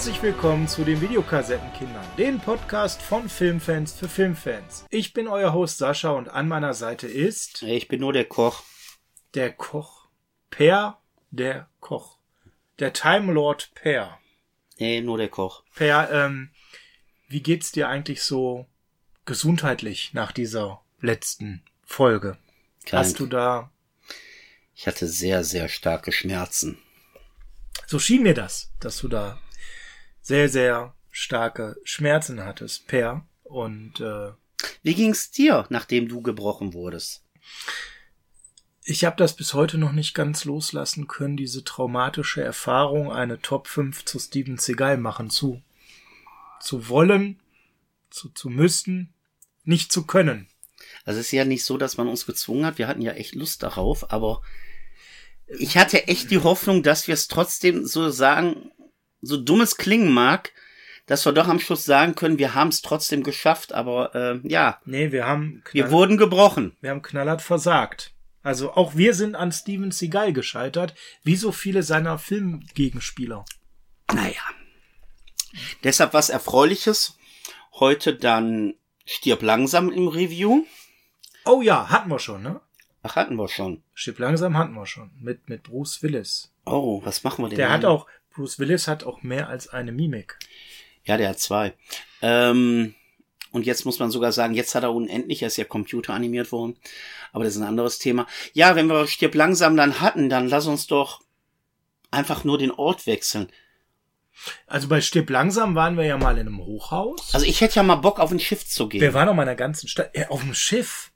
Herzlich willkommen zu den Videokassettenkindern, den Podcast von Filmfans für Filmfans. Ich bin euer Host Sascha und an meiner Seite ist Ich bin nur der Koch. der Koch Per, der Koch, der Time Lord Per. Nee, nur der Koch. Per, ähm, wie geht's dir eigentlich so gesundheitlich nach dieser letzten Folge? Krank. Hast du da, Ich hatte sehr, sehr starke Schmerzen. so schien mir das, dass du da sehr, sehr starke Schmerzen hattest, Per. Und äh, Wie ging's dir, nachdem du gebrochen wurdest? Ich habe das bis heute noch nicht ganz loslassen können, diese traumatische Erfahrung, eine Top 5 zu Steven Seagal machen zu. Zu wollen, zu, zu müssen, nicht zu können. Also es ist ja nicht so, dass man uns gezwungen hat. Wir hatten ja echt Lust darauf, aber ich hatte echt die Hoffnung, dass wir es trotzdem so sagen, so dumm es klingen mag, dass wir doch am Schluss sagen können, wir haben es trotzdem geschafft, aber äh, ja, Nee, wir haben, wir wurden gebrochen. wir haben knallhart versagt. Also auch wir sind an Steven Seagal gescheitert, wie so viele seiner Filmgegenspieler. Naja. Deshalb was Erfreuliches. Heute dann stirb langsam im Review. Oh ja, hatten wir schon, ne? Ach, hatten wir schon. Schiff langsam hatten wir schon. Mit, mit Bruce Willis. Oh, was machen wir denn? Der hat auch, Bruce Willis hat auch mehr als eine Mimik. Ja, der hat zwei. Ähm, und jetzt muss man sogar sagen, jetzt hat er unendlich, er ist ja computeranimiert worden. Aber das ist ein anderes Thema. Ja, wenn wir Stirb langsam dann hatten, dann lass uns doch einfach nur den Ort wechseln. Also bei Stirb langsam waren wir ja mal in einem Hochhaus. Also ich hätte ja mal Bock, auf ein Schiff zu gehen. Wir waren auf meiner ganzen Stadt, äh, auf dem Schiff.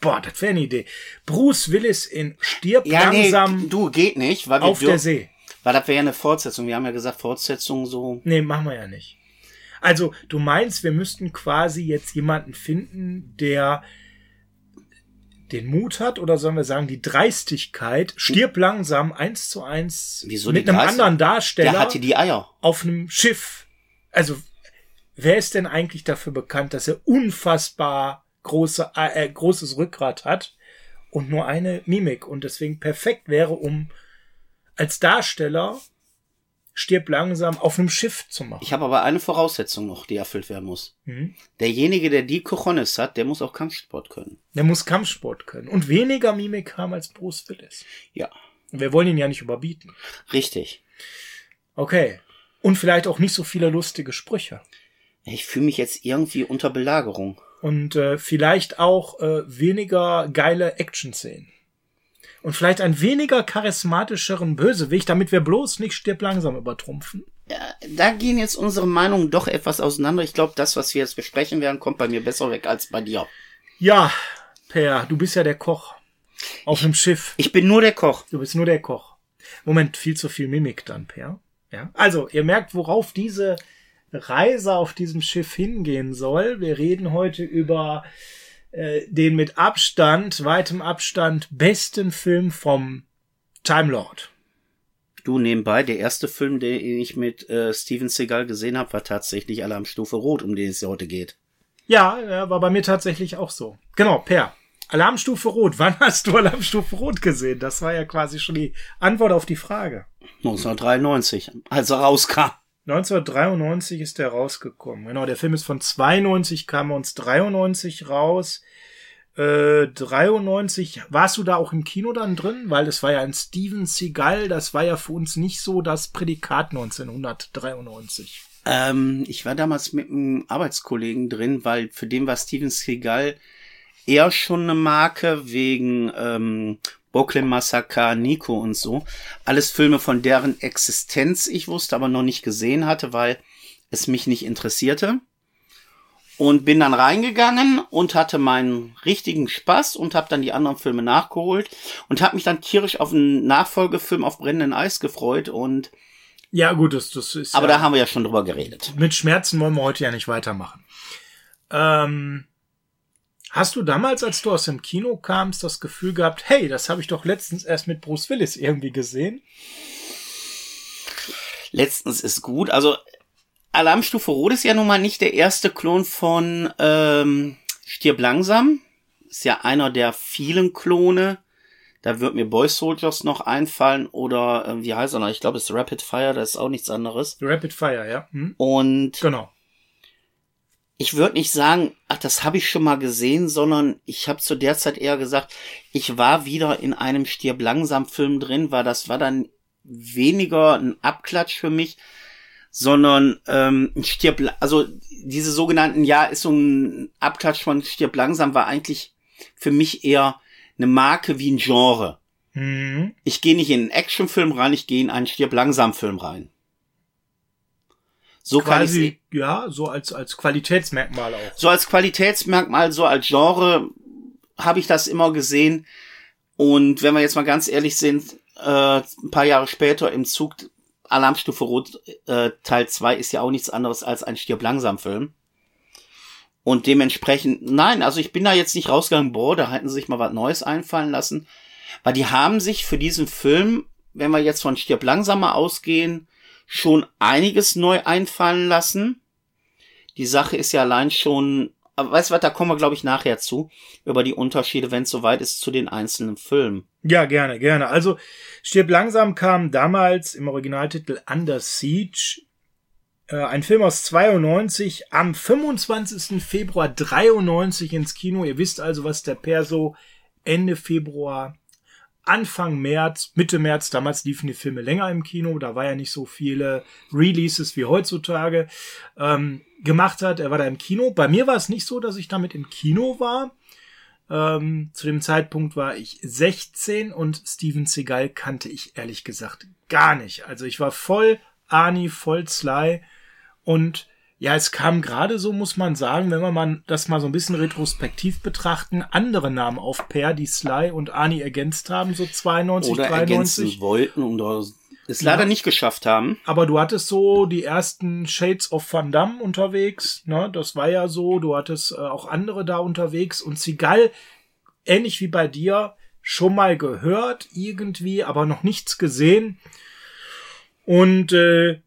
Boah, das wäre eine Idee. Bruce Willis in Stirb ja, langsam nee, du, geht nicht, weil wir auf der See. Weil das wäre ja eine Fortsetzung. Wir haben ja gesagt, Fortsetzung so. Nee, machen wir ja nicht. Also, du meinst, wir müssten quasi jetzt jemanden finden, der den Mut hat, oder sollen wir sagen, die Dreistigkeit, stirb langsam eins zu eins Wieso mit einem Dreistig- anderen Darsteller Der hatte die Eier. auf einem Schiff. Also, wer ist denn eigentlich dafür bekannt, dass er unfassbar große, äh, großes Rückgrat hat und nur eine Mimik und deswegen perfekt wäre, um als Darsteller stirb langsam auf einem Schiff zu machen. Ich habe aber eine Voraussetzung noch, die erfüllt werden muss. Mhm. Derjenige, der die Cojones hat, der muss auch Kampfsport können. Der muss Kampfsport können und weniger Mimik haben als Bruce Willis. Ja, wir wollen ihn ja nicht überbieten. richtig. Okay. Und vielleicht auch nicht so viele lustige Sprüche. Ich fühle mich jetzt irgendwie unter Belagerung. und äh, vielleicht auch äh, weniger geile Action-Szenen. Und vielleicht einen weniger charismatischeren Bösewicht, damit wir bloß nicht stirb langsam übertrumpfen. Ja, da gehen jetzt unsere Meinungen doch etwas auseinander. Ich glaube, das, was wir jetzt besprechen werden, kommt bei mir besser weg als bei dir. Ja, Per, du bist ja der Koch. Auf dem Schiff. Ich bin nur der Koch. Du bist nur der Koch. Moment, viel zu viel Mimik dann, Per. Ja. Also, ihr merkt, worauf diese Reise auf diesem Schiff hingehen soll. Wir reden heute über äh, den mit Abstand, weitem Abstand, besten Film vom Time Lord. Du nebenbei, der erste Film, den ich mit äh, Steven Seagal gesehen habe, war tatsächlich Alarmstufe Rot, um den es heute geht. Ja, ja, war bei mir tatsächlich auch so. Genau, Per. Alarmstufe Rot. Wann hast du Alarmstufe Rot gesehen? Das war ja quasi schon die Antwort auf die Frage. 1993, als er rauskam. 1993 ist der rausgekommen. Genau, der Film ist von 92, kam uns 93 raus. Äh, 93, warst du da auch im Kino dann drin? Weil das war ja ein Steven Seagal, das war ja für uns nicht so das Prädikat 1993. Ähm, ich war damals mit einem Arbeitskollegen drin, weil für den war Steven Seagal eher schon eine Marke wegen ähm, Brooklyn Massacre, Nico und so. Alles Filme, von deren Existenz ich wusste, aber noch nicht gesehen hatte, weil es mich nicht interessierte. Und bin dann reingegangen und hatte meinen richtigen Spaß und habe dann die anderen Filme nachgeholt und habe mich dann tierisch auf einen Nachfolgefilm auf brennenden Eis gefreut und Ja, gut, das, das ist. aber ja, da haben wir ja schon drüber geredet. mit Schmerzen wollen wir heute ja nicht weitermachen. Ähm, hast du damals, als du aus dem Kino kamst, das Gefühl gehabt, hey, das habe ich doch letztens erst mit Bruce Willis irgendwie gesehen? letztens ist gut. Also Alarmstufe Rot ist ja nun mal nicht der erste Klon von ähm, Stirb langsam. Ist ja einer der vielen Klone, Da wird mir Boy Soldiers noch einfallen oder äh, wie heißt er noch? Ich glaube, es ist Rapid Fire, das ist auch nichts anderes. Rapid Fire, ja. Hm? Und Genau. Ich würde nicht sagen, ach, das habe ich schon mal gesehen, sondern ich habe zu der Zeit eher gesagt, ich war wieder in einem Stirb langsam Film drin, weil das war dann weniger ein Abklatsch für mich, sondern ähm, Stirb, also diese sogenannten, ja, ist so ein Abklatsch von Stirb langsam war eigentlich für mich eher eine Marke wie ein Genre. Mhm. Ich gehe nicht in einen Actionfilm rein, ich gehe in einen Stirb langsam Film rein. So kann ich Quasi, ja, so als, als Qualitätsmerkmal auch. so als Qualitätsmerkmal, so als Genre habe ich das immer gesehen. Und wenn wir jetzt mal ganz ehrlich sind, äh, ein paar Jahre später im Zug Alarmstufe Rot äh, Teil 2 ist ja auch nichts anderes als ein Stirb langsam Film. Und dementsprechend, nein, also ich bin da jetzt nicht rausgegangen, boah, da hätten sie sich mal was Neues einfallen lassen. Weil die haben sich für diesen Film, wenn wir jetzt von Stirb langsamer ausgehen, schon einiges neu einfallen lassen. Die Sache ist ja allein schon, aber weißt du was, da kommen wir, glaube ich, nachher zu, über die Unterschiede, wenn es soweit ist, zu den einzelnen Filmen. Ja, gerne, gerne. Also, Stirb langsam kam damals im Originaltitel Under Siege. Äh, ein Film aus 92 am 25. Februar 93 ins Kino. Ihr wisst also, was der Perso Ende Februar, Anfang März, Mitte März, damals liefen die Filme länger im Kino, da war ja nicht so viele Releases wie heutzutage, ähm, gemacht hat. Er war da im Kino. Bei mir war es nicht so, dass ich damit im Kino war. Ähm, zu dem Zeitpunkt war ich 16 und Steven Seagal kannte ich ehrlich gesagt gar nicht. Also ich war voll Ani, voll Sly und ja, es kam gerade so, muss man sagen, wenn wir mal das mal so ein bisschen retrospektiv betrachten, andere Namen auf Per, die Sly und Ani ergänzt haben, so 92, Oder 93. ergänzen wollten oder es leider Ja. nicht geschafft haben. Aber du hattest so die ersten Shades of Van Damme unterwegs, ne? Das war ja so. Du hattest äh, auch andere da unterwegs und Seagal, ähnlich wie bei dir, schon mal gehört irgendwie, aber noch nichts gesehen. Und äh,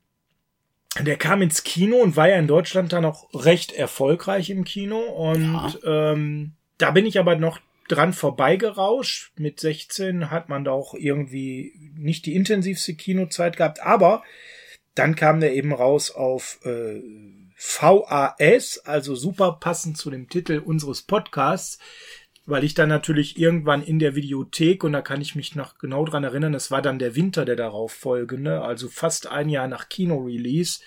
der kam ins Kino und war ja in Deutschland dann auch recht erfolgreich im Kino. Und ähm, da bin ich aber noch dran vorbeigerauscht. Mit 16 hat man da auch irgendwie nicht die intensivste Kinozeit gehabt, aber dann kam der eben raus auf äh, VAS, also super passend zu dem Titel unseres Podcasts, weil ich dann natürlich irgendwann in der Videothek, und da kann ich mich noch genau dran erinnern, es war dann der Winter der darauf folgende, also fast ein Jahr nach Kino-Release,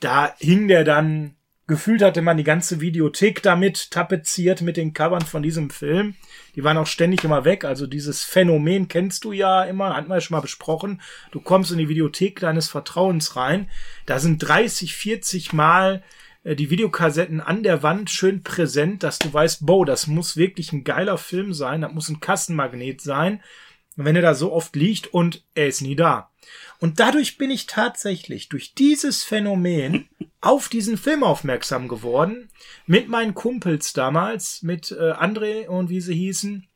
da hing der dann, gefühlt hatte man die ganze Videothek damit tapeziert mit den Covern von diesem Film. Die waren auch ständig immer weg. Also dieses Phänomen kennst du ja immer, hatten wir ja schon mal besprochen. Du kommst in die Videothek deines Vertrauens rein. Da sind 30, 40 Mal die Videokassetten an der Wand schön präsent, dass du weißt, boah, das muss wirklich ein geiler Film sein. Das muss ein Kassenmagnet sein. Wenn er da so oft liegt und er ist nie da. Und dadurch bin ich tatsächlich durch dieses Phänomen auf diesen Film aufmerksam geworden. Mit meinen Kumpels damals, mit äh, André und wie sie hießen.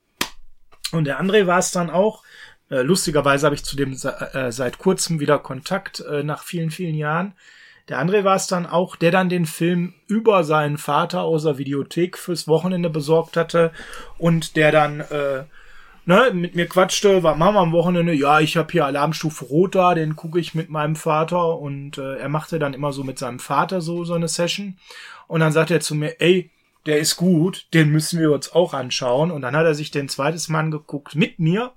Und der André war es dann auch. Äh, lustigerweise habe ich zu dem äh, seit kurzem wieder Kontakt äh, nach vielen, vielen Jahren. Der André war es dann auch, der dann den Film über seinen Vater aus der Videothek fürs Wochenende besorgt hatte und der dann äh, ne, mit mir quatschte, was machen wir am Wochenende? Ja, ich habe hier Alarmstufe Rot da, den gucke ich mit meinem Vater und äh, er machte dann immer so mit seinem Vater so so eine Session und dann sagt er zu mir, ey, der ist gut, den müssen wir uns auch anschauen und dann hat er sich den zweites Mal angeguckt mit mir.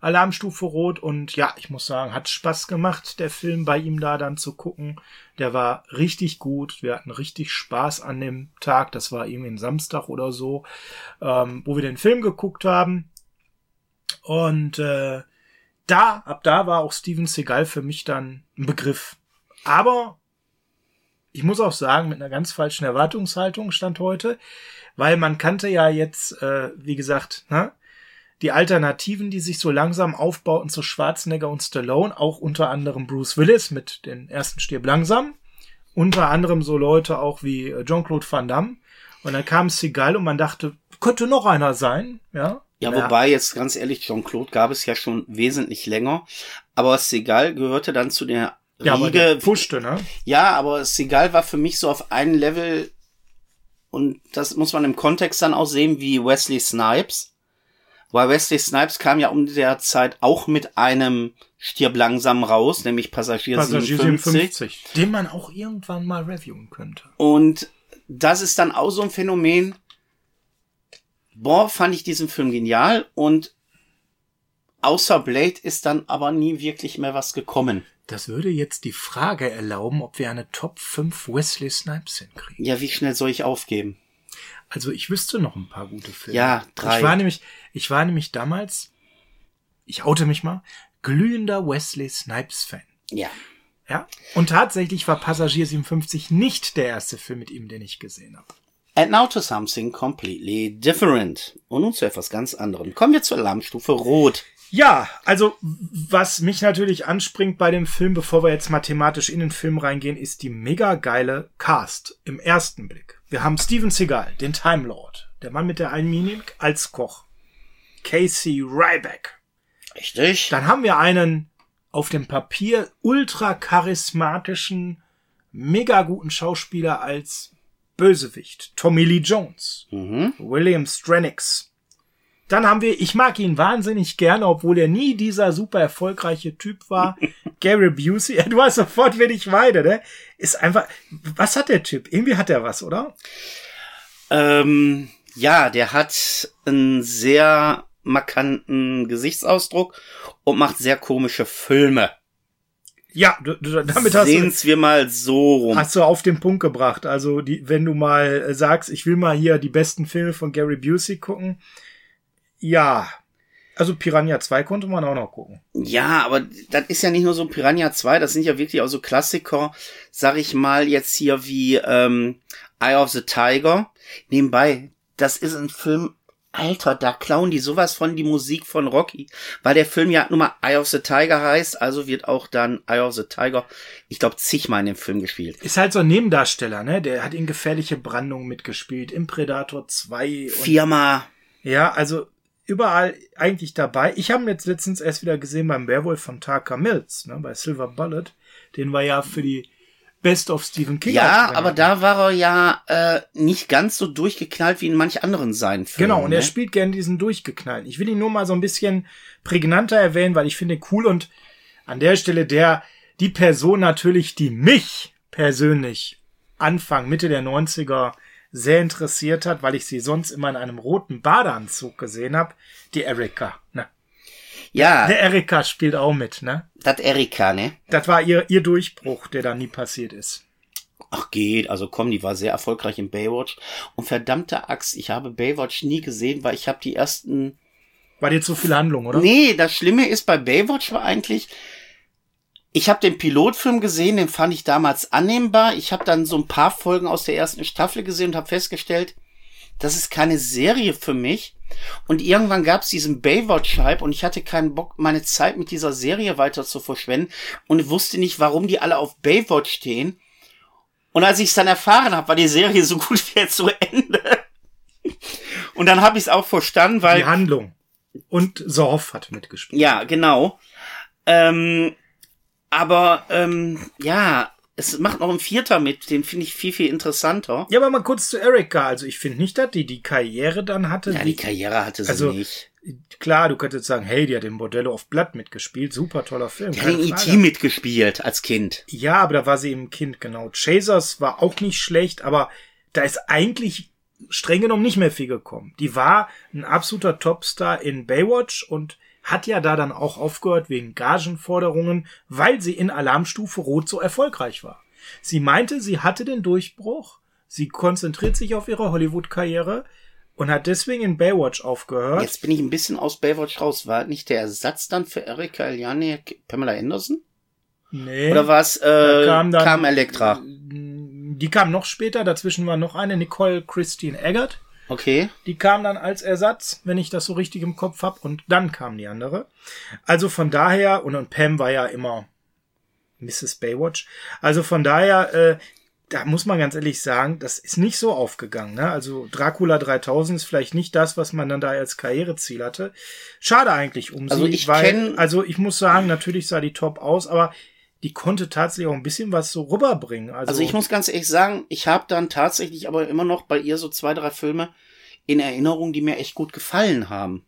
Alarmstufe Rot und ja, ich muss sagen, hat Spaß gemacht, der Film bei ihm da dann zu gucken. Der war richtig gut. Wir hatten richtig Spaß an dem Tag. Das war irgendwie ein Samstag oder so, ähm, wo wir den Film geguckt haben. Und äh, da, ab da war auch Steven Seagal für mich dann ein Begriff. Aber ich muss auch sagen, mit einer ganz falschen Erwartungshaltung stand heute, weil man kannte ja jetzt, äh, wie gesagt, ne, die Alternativen, die sich so langsam aufbauten zu Schwarzenegger und Stallone, auch unter anderem Bruce Willis mit den ersten Stirb langsam, unter anderem so Leute auch wie äh, Jean-Claude Van Damme. Und dann kam Seagal und man dachte, könnte noch einer sein, ja. Ja, wobei jetzt ganz ehrlich, Jean-Claude gab es ja schon wesentlich länger, aber Seagal gehörte dann zu der Ja, aber Riege. der puschte, ne? Ja, aber Seagal war für mich so auf einem Level und das muss man im Kontext dann auch sehen wie Wesley Snipes. Weil Wesley Snipes kam ja um der Zeit auch mit einem Stirb langsam raus, nämlich Passagier, Passagier 57. 57. Den man auch irgendwann mal reviewen könnte. Und das ist dann auch so ein Phänomen. Boah, fand ich diesen Film genial und außer Blade ist dann aber nie wirklich mehr was gekommen. Das würde jetzt die Frage erlauben, ob wir eine Top 5 Wesley Snipes hinkriegen. Ja, wie schnell soll ich aufgeben? Also ich wüsste noch ein paar gute Filme. Ja, drei. Ich war nämlich, ich war nämlich damals, ich oute mich mal, glühender Wesley Snipes Fan. Ja. Ja. Und tatsächlich war Passagier 57 nicht der erste Film mit ihm, den ich gesehen habe. And now to something completely different. Und nun zu etwas ganz anderem. Kommen wir zur Alarmstufe Rot. Ja, also was mich natürlich anspringt bei dem Film, bevor wir jetzt mathematisch in den Film reingehen, ist die mega geile Cast im ersten Blick. Wir haben Steven Seagal, den Time Lord, der Mann mit der einen Mimik als Koch. Casey Ryback. Richtig. Dann haben wir einen auf dem Papier ultra charismatischen, mega guten Schauspieler als Bösewicht. Tommy Lee Jones. Mhm. William Stranix. Dann haben wir, ich mag ihn wahnsinnig gerne, obwohl er nie dieser super erfolgreiche Typ war. Gary Busey, du hast sofort wenn ich weide, ne? Ist einfach, was hat der Typ? Irgendwie hat er was, oder? Ähm, ja, der hat einen sehr markanten Gesichtsausdruck und macht sehr komische Filme. Ja, du, du, damit hast du, Sehen's wir mal so rum. hast du auf den Punkt gebracht. Also, die, wenn du mal äh, sagst, ich will mal hier die besten Filme von Gary Busey gucken. Ja. Also Piranha 2 konnte man auch noch gucken. Ja, aber das ist ja nicht nur so Piranha 2, das sind ja wirklich auch so Klassiker, sag ich mal, jetzt hier wie ähm, Eye of the Tiger. Nebenbei, das ist ein Film, Alter, da klauen die sowas von die Musik von Rocky, weil der Film ja nur mal Eye of the Tiger heißt, also wird auch dann Eye of the Tiger, ich glaube, zigmal in dem Film gespielt. Ist halt so ein Nebendarsteller, ne? Der hat in gefährliche Brandung mitgespielt, im Predator 2 und Viermal. Ja, also überall eigentlich dabei. Ich habe ihn jetzt letztens erst wieder gesehen beim Werwolf von Tucker Mills, ne, bei Silver Bullet. Den war ja für die Best of Stephen King. Ja, aber da war er ja äh, nicht ganz so durchgeknallt wie in manch anderen seinen Filmen. Genau, und er ne? spielt gern diesen durchgeknallten. Ich will ihn nur mal so ein bisschen prägnanter erwähnen, weil ich finde ihn cool und an der Stelle der, die Person natürlich, die mich persönlich Anfang, Mitte der 90er sehr interessiert hat, weil ich sie sonst immer in einem roten Badeanzug gesehen habe, die Erika. Ne? Ja, Der Erika spielt auch mit, ne? das Erika, ne? Das war ihr, ihr Durchbruch, der da nie passiert ist. Ach geht, also komm, die war sehr erfolgreich in Baywatch. Und verdammte Axt, ich habe Baywatch nie gesehen, weil ich habe die ersten... War dir zu viel Handlung, oder? Nee, das Schlimme ist bei Baywatch war eigentlich... Ich habe den Pilotfilm gesehen, den fand ich damals annehmbar. Ich habe dann so ein paar Folgen aus der ersten Staffel gesehen und habe festgestellt, das ist keine Serie für mich. Und irgendwann gab es diesen Baywatch-Hype und ich hatte keinen Bock, meine Zeit mit dieser Serie weiter zu verschwenden und wusste nicht, warum die alle auf Baywatch stehen. Und als ich es dann erfahren habe, war die Serie so gut wie zu Ende. Und dann habe ich es auch verstanden, weil Die Handlung. Und Sorf hat mitgespielt. ja, genau. Ähm, aber ähm, ja, es macht noch ein Vierter mit, den finde ich viel, viel interessanter. Ja, aber mal kurz zu Erika. Also ich finde nicht, dass die die Karriere dann hatte. Ja, die Karriere hatte sie Also, nicht. Klar, du könntest sagen, hey, die hat im Bordello of Blood mitgespielt. Super toller Film. Die hat in. E.T. mitgespielt als Kind. Ja, aber da war sie eben Kind, genau. Chasers war auch nicht schlecht, aber da ist eigentlich streng genommen nicht mehr viel gekommen. Die war ein absoluter Topstar in Baywatch und hat ja da dann auch aufgehört wegen Gagenforderungen, weil sie in Alarmstufe Rot so erfolgreich war. Sie meinte, sie hatte den Durchbruch, sie konzentriert sich auf ihre Hollywood-Karriere und hat deswegen in Baywatch aufgehört. Jetzt bin ich ein bisschen aus Baywatch raus. War nicht der Ersatz dann für Erika Eliane Pamela Anderson? nee. Oder war es Da äh, kam dann- kam Elektra? Die kam noch später, dazwischen war noch eine, Nicole Christine Eggert. Okay. Die kam dann als Ersatz, wenn ich das so richtig im Kopf hab, und dann kam die andere. Also von daher, und, und Pam war ja immer Mrs. Baywatch. Also von daher, äh, da muss man ganz ehrlich sagen, das ist nicht so aufgegangen. Ne? Also Dracula 3000 ist vielleicht nicht das, was man dann da als Karriereziel hatte. Schade eigentlich um Also sie, ich weil, also ich muss sagen, natürlich sah die top aus, aber die konnte tatsächlich auch ein bisschen was so rüberbringen. Also, Also ich muss ganz ehrlich sagen, ich habe dann tatsächlich aber immer noch bei ihr so zwei, drei Filme in Erinnerung, die mir echt gut gefallen haben.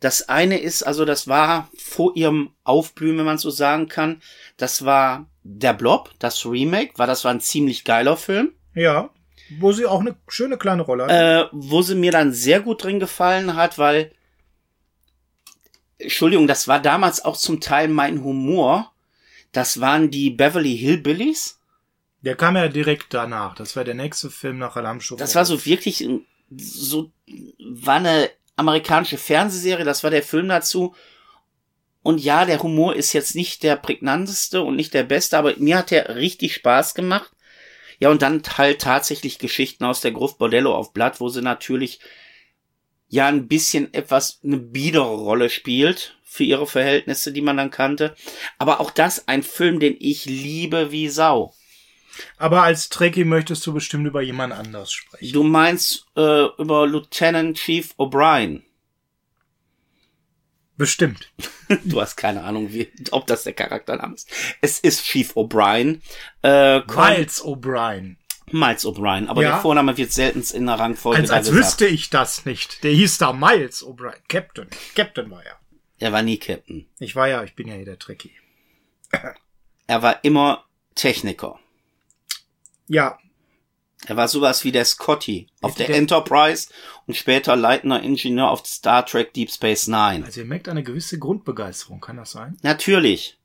Das eine ist, also das war vor ihrem Aufblühen, wenn man so sagen kann. Das war der Blob, das Remake, war das war ein ziemlich geiler Film. Ja, wo sie auch eine schöne kleine Rolle hat. Äh, wo sie mir dann sehr gut drin gefallen hat, weil Entschuldigung, das war damals auch zum Teil mein Humor. Das waren die Beverly Hillbillies. Der kam ja direkt danach. Das war der nächste Film nach Alarmstufe. Das war so wirklich so war eine amerikanische Fernsehserie, das war der Film dazu. Und ja, der Humor ist jetzt nicht der prägnanteste und nicht der beste, aber mir hat der richtig Spaß gemacht. Ja, und dann halt tatsächlich Geschichten aus der Gruft Bordello auf Blatt, wo sie natürlich ja ein bisschen etwas eine biedere Rolle spielt für ihre Verhältnisse, die man dann kannte. Aber auch das ein Film, den ich liebe wie Sau. Aber als Trekkie möchtest du bestimmt über jemand anders sprechen. Du meinst äh, über Lieutenant Chief O'Brien. Bestimmt. du hast keine Ahnung, wie, ob das der Charaktername ist. Es ist Chief O'Brien. Äh, Miles O'Brien. Miles O'Brien, aber ja. der Vorname wird selten in der Rangfolge Als, als wüsste ich das nicht. Der hieß da Miles O'Brien. Captain. Captain war er. Er war nie Captain. Ich war ja, ich bin ja hier der Trekkie. er war immer Techniker. Ja. Er war sowas wie der Scotty auf der, der Enterprise und später leitender Ingenieur auf Star Trek Deep Space Nine. Also ihr merkt eine gewisse Grundbegeisterung, kann das sein? Natürlich.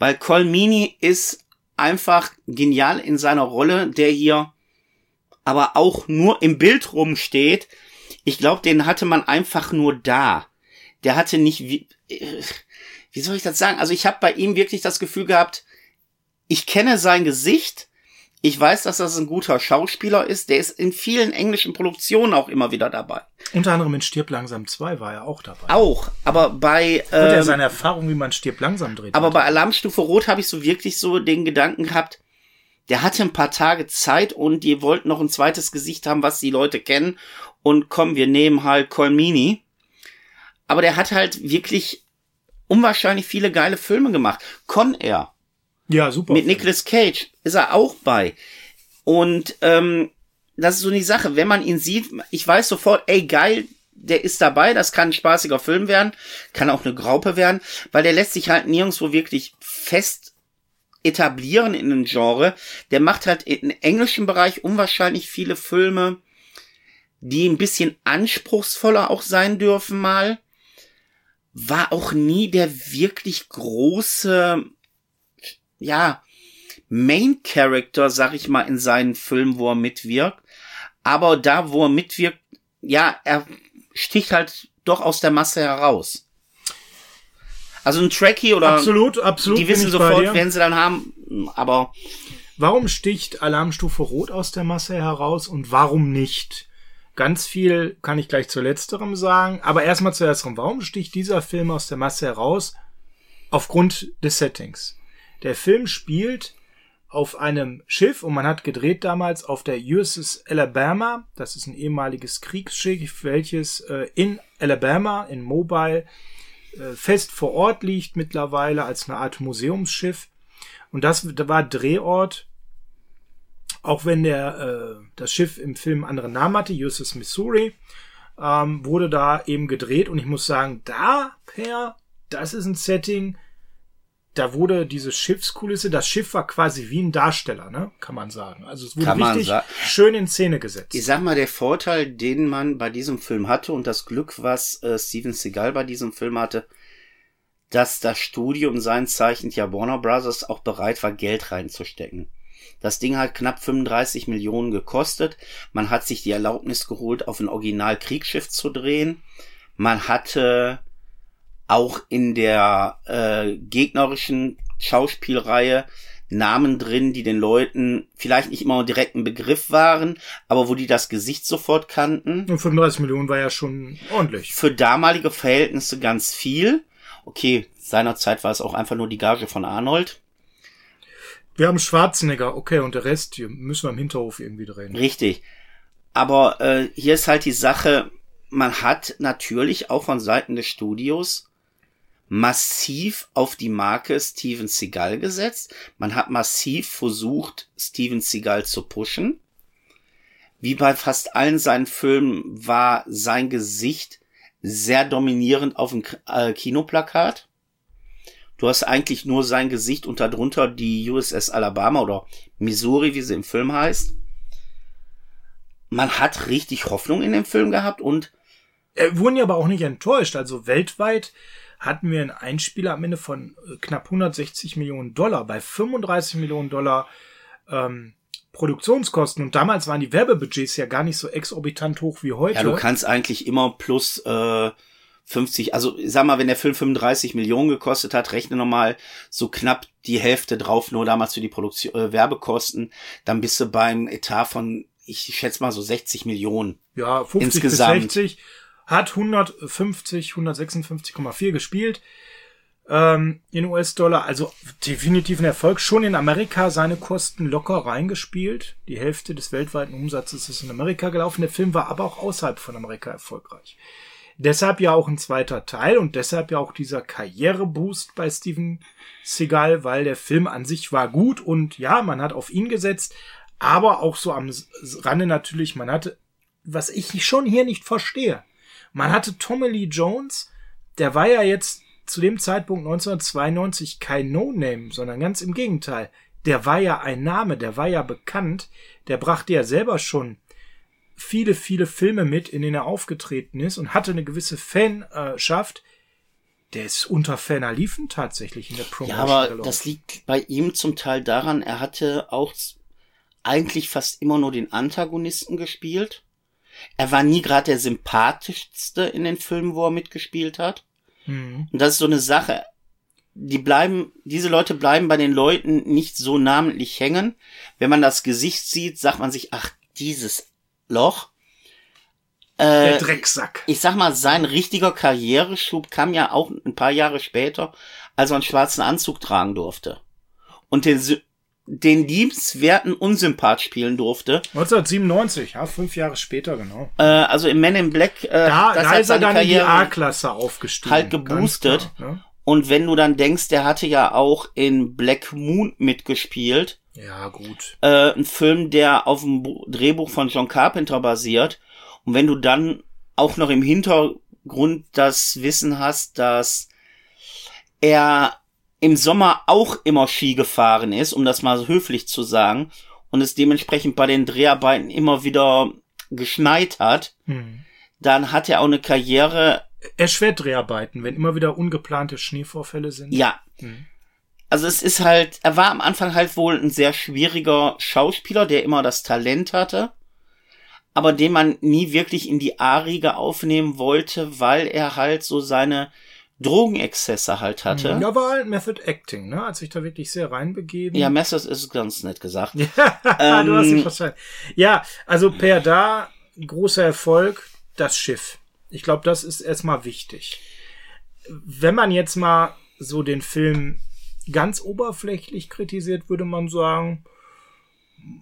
Weil Colmini ist einfach genial in seiner Rolle, der hier aber auch nur im Bild rumsteht. Ich glaube, den hatte man einfach nur da. Der hatte nicht, wie, wie soll ich das sagen? Also ich habe bei ihm wirklich das Gefühl gehabt, ich kenne sein Gesicht, ich weiß, dass das ein guter Schauspieler ist. Der ist in vielen englischen Produktionen auch immer wieder dabei. Unter anderem in Stirb langsam 2 war er auch dabei. Auch, aber bei ähm, er seine Erfahrung, wie man Stirb langsam dreht. Aber bei Alarmstufe Rot habe ich so wirklich so den Gedanken gehabt, der hatte ein paar Tage Zeit und die wollten noch ein zweites Gesicht haben, was die Leute kennen. Und komm, wir nehmen halt Colmini. Aber der hat halt wirklich unwahrscheinlich viele geile Filme gemacht. Con Air ja, super. Mit Nicolas Cage ist er auch bei. Und ähm, das ist so die Sache, wenn man ihn sieht, ich weiß sofort, ey geil, der ist dabei, das kann ein spaßiger Film werden, kann auch eine Graupe werden, weil der lässt sich halt nirgendwo wirklich fest etablieren in einem Genre. Der macht halt im englischen Bereich unwahrscheinlich viele Filme, die ein bisschen anspruchsvoller auch sein dürfen mal. War auch nie der wirklich große ja, Main Character, sag ich mal, in seinen Filmen, wo er mitwirkt. Aber da, wo er mitwirkt, ja, er sticht halt doch aus der Masse heraus. Also ein Trekkie oder absolut, absolut, die wissen sofort, wenn sie dann haben, aber warum sticht Alarmstufe Rot aus der Masse heraus und warum nicht? Ganz viel kann ich gleich zu letzterem sagen, aber erstmal zu ersterem. Warum sticht dieser Film aus der Masse heraus? Aufgrund des Settings. Der Film spielt auf einem Schiff und man hat gedreht damals auf der USS Alabama. Das ist ein ehemaliges Kriegsschiff, welches äh, in Alabama, in Mobile, äh, fest vor Ort liegt mittlerweile als eine Art Museumsschiff. Und das war Drehort, auch wenn der, äh, das Schiff im Film einen anderen Namen hatte, USS Missouri, ähm, wurde da eben gedreht. Und ich muss sagen, da, Per, das ist ein Setting, da wurde diese Schiffskulisse, das Schiff war quasi wie ein Darsteller, ne? Kann man sagen. Also es wurde Kann richtig schön in Szene gesetzt. Ich sag mal, der Vorteil, den man bei diesem Film hatte und das Glück, was äh, Steven Seagal bei diesem Film hatte, dass das Studio und sein Zeichen ja Warner Brothers auch bereit war, Geld reinzustecken. Das Ding hat knapp 35 Millionen gekostet. Man hat sich die Erlaubnis geholt, auf ein Original Kriegsschiff zu drehen. Man hatte auch in der äh, gegnerischen Schauspielreihe Namen drin, die den Leuten vielleicht nicht immer direkt ein Begriff waren, aber wo die das Gesicht sofort kannten. Und 35 Millionen war ja schon ordentlich. Für damalige Verhältnisse ganz viel. Okay, seinerzeit war es auch einfach nur die Gage von Arnold. Wir haben Schwarzenegger, okay, und der Rest hier müssen wir im Hinterhof irgendwie drehen. Richtig. Aber äh, hier ist halt die Sache, man hat natürlich auch von Seiten des Studios massiv auf die Marke Steven Seagal gesetzt. Man hat massiv versucht, Steven Seagal zu pushen. Wie bei fast allen seinen Filmen war sein Gesicht sehr dominierend auf dem äh, Kinoplakat. Du hast eigentlich nur sein Gesicht und darunter die USS Alabama oder Missouri, wie sie im Film heißt. Man hat richtig Hoffnung in dem Film gehabt und Äh, wurden ja aber auch nicht enttäuscht. Also weltweit hatten wir einen Einspieler am Ende von äh, knapp 160 Millionen Dollar bei 35 Millionen Dollar ähm, Produktionskosten. Und damals waren die Werbebudgets ja gar nicht so exorbitant hoch wie heute. ja, du kannst eigentlich immer plus äh, 50, also sag mal, wenn der Film 35 Millionen gekostet hat, rechne nochmal so knapp die Hälfte drauf, nur damals für die Produktion, äh, Werbekosten, dann bist du beim Etat von, ich schätze mal so 60 Millionen. ja, 50 insgesamt. bis 60 hat 150, 156,4 gespielt ähm, in US-Dollar. Also definitiv ein Erfolg. Schon in Amerika seine Kosten locker reingespielt. Die Hälfte des weltweiten Umsatzes ist in Amerika gelaufen. Der Film war aber auch außerhalb von Amerika erfolgreich. Deshalb ja auch ein zweiter Teil und deshalb ja auch dieser Karriereboost bei Steven Seagal, weil der Film an sich war gut und ja, man hat auf ihn gesetzt, aber auch so am Rande natürlich, man hatte, was ich schon hier nicht verstehe, man hatte Tommy Lee Jones, der war ja jetzt zu dem Zeitpunkt 1992 kein No-Name, sondern ganz im Gegenteil. Der war ja ein Name, der war ja bekannt, der brachte ja selber schon viele, viele Filme mit, in denen er aufgetreten ist und hatte eine gewisse Fanschaft. Der ist unter ferner liefen tatsächlich in der Promotion Ja, aber gelaufen. das liegt bei ihm zum Teil daran, er hatte auch eigentlich fast immer nur den Antagonisten gespielt. Er war nie gerade der sympathischste in den Filmen, wo er mitgespielt hat. Mhm. Und das ist so eine Sache. Die bleiben, diese Leute bleiben bei den Leuten nicht so namentlich hängen. Wenn man das Gesicht sieht, sagt man sich, ach, dieses Loch. Der Äh, Drecksack. ich sag mal, sein richtiger Karriereschub kam ja auch ein paar Jahre später, als er einen schwarzen Anzug tragen durfte. Und den, den liebenswerten Unsympath spielen durfte. 1997, ja, fünf Jahre später, genau. Äh, also im Men in Black, äh, Da, da hat ist er dann in die Karriere A-Klasse aufgestiegen. halt geboostet. klar, ne? Und wenn du dann denkst, der hatte ja auch in Black Moon mitgespielt, Ja, gut. äh, ein Film, der auf dem Bu- Drehbuch von John Carpenter basiert. Und wenn du dann auch noch im Hintergrund das Wissen hast, dass er im Sommer auch immer Ski gefahren ist, um das mal so höflich zu sagen, und es dementsprechend bei den Dreharbeiten immer wieder geschneit hat, Hm. dann hat er auch eine Karriere, Erschwert Dreharbeiten, wenn immer wieder ungeplante Schneevorfälle sind. ja, Hm. Also es ist halt, er war am Anfang halt wohl ein sehr schwieriger Schauspieler, der immer das Talent hatte, aber den man nie wirklich in die A-Riege aufnehmen wollte, weil er halt so seine Drogenexzesse halt hatte. Ja, war halt Method Acting, ne? Hat sich da wirklich sehr reinbegeben. Ja, Messers ist ganz nett gesagt. Ja, du hast Ähm, dich verstanden. Ja, also per da, großer Erfolg, das Schiff. Ich glaube, das ist erstmal wichtig. Wenn man jetzt mal so den Film ganz oberflächlich kritisiert, würde man sagen,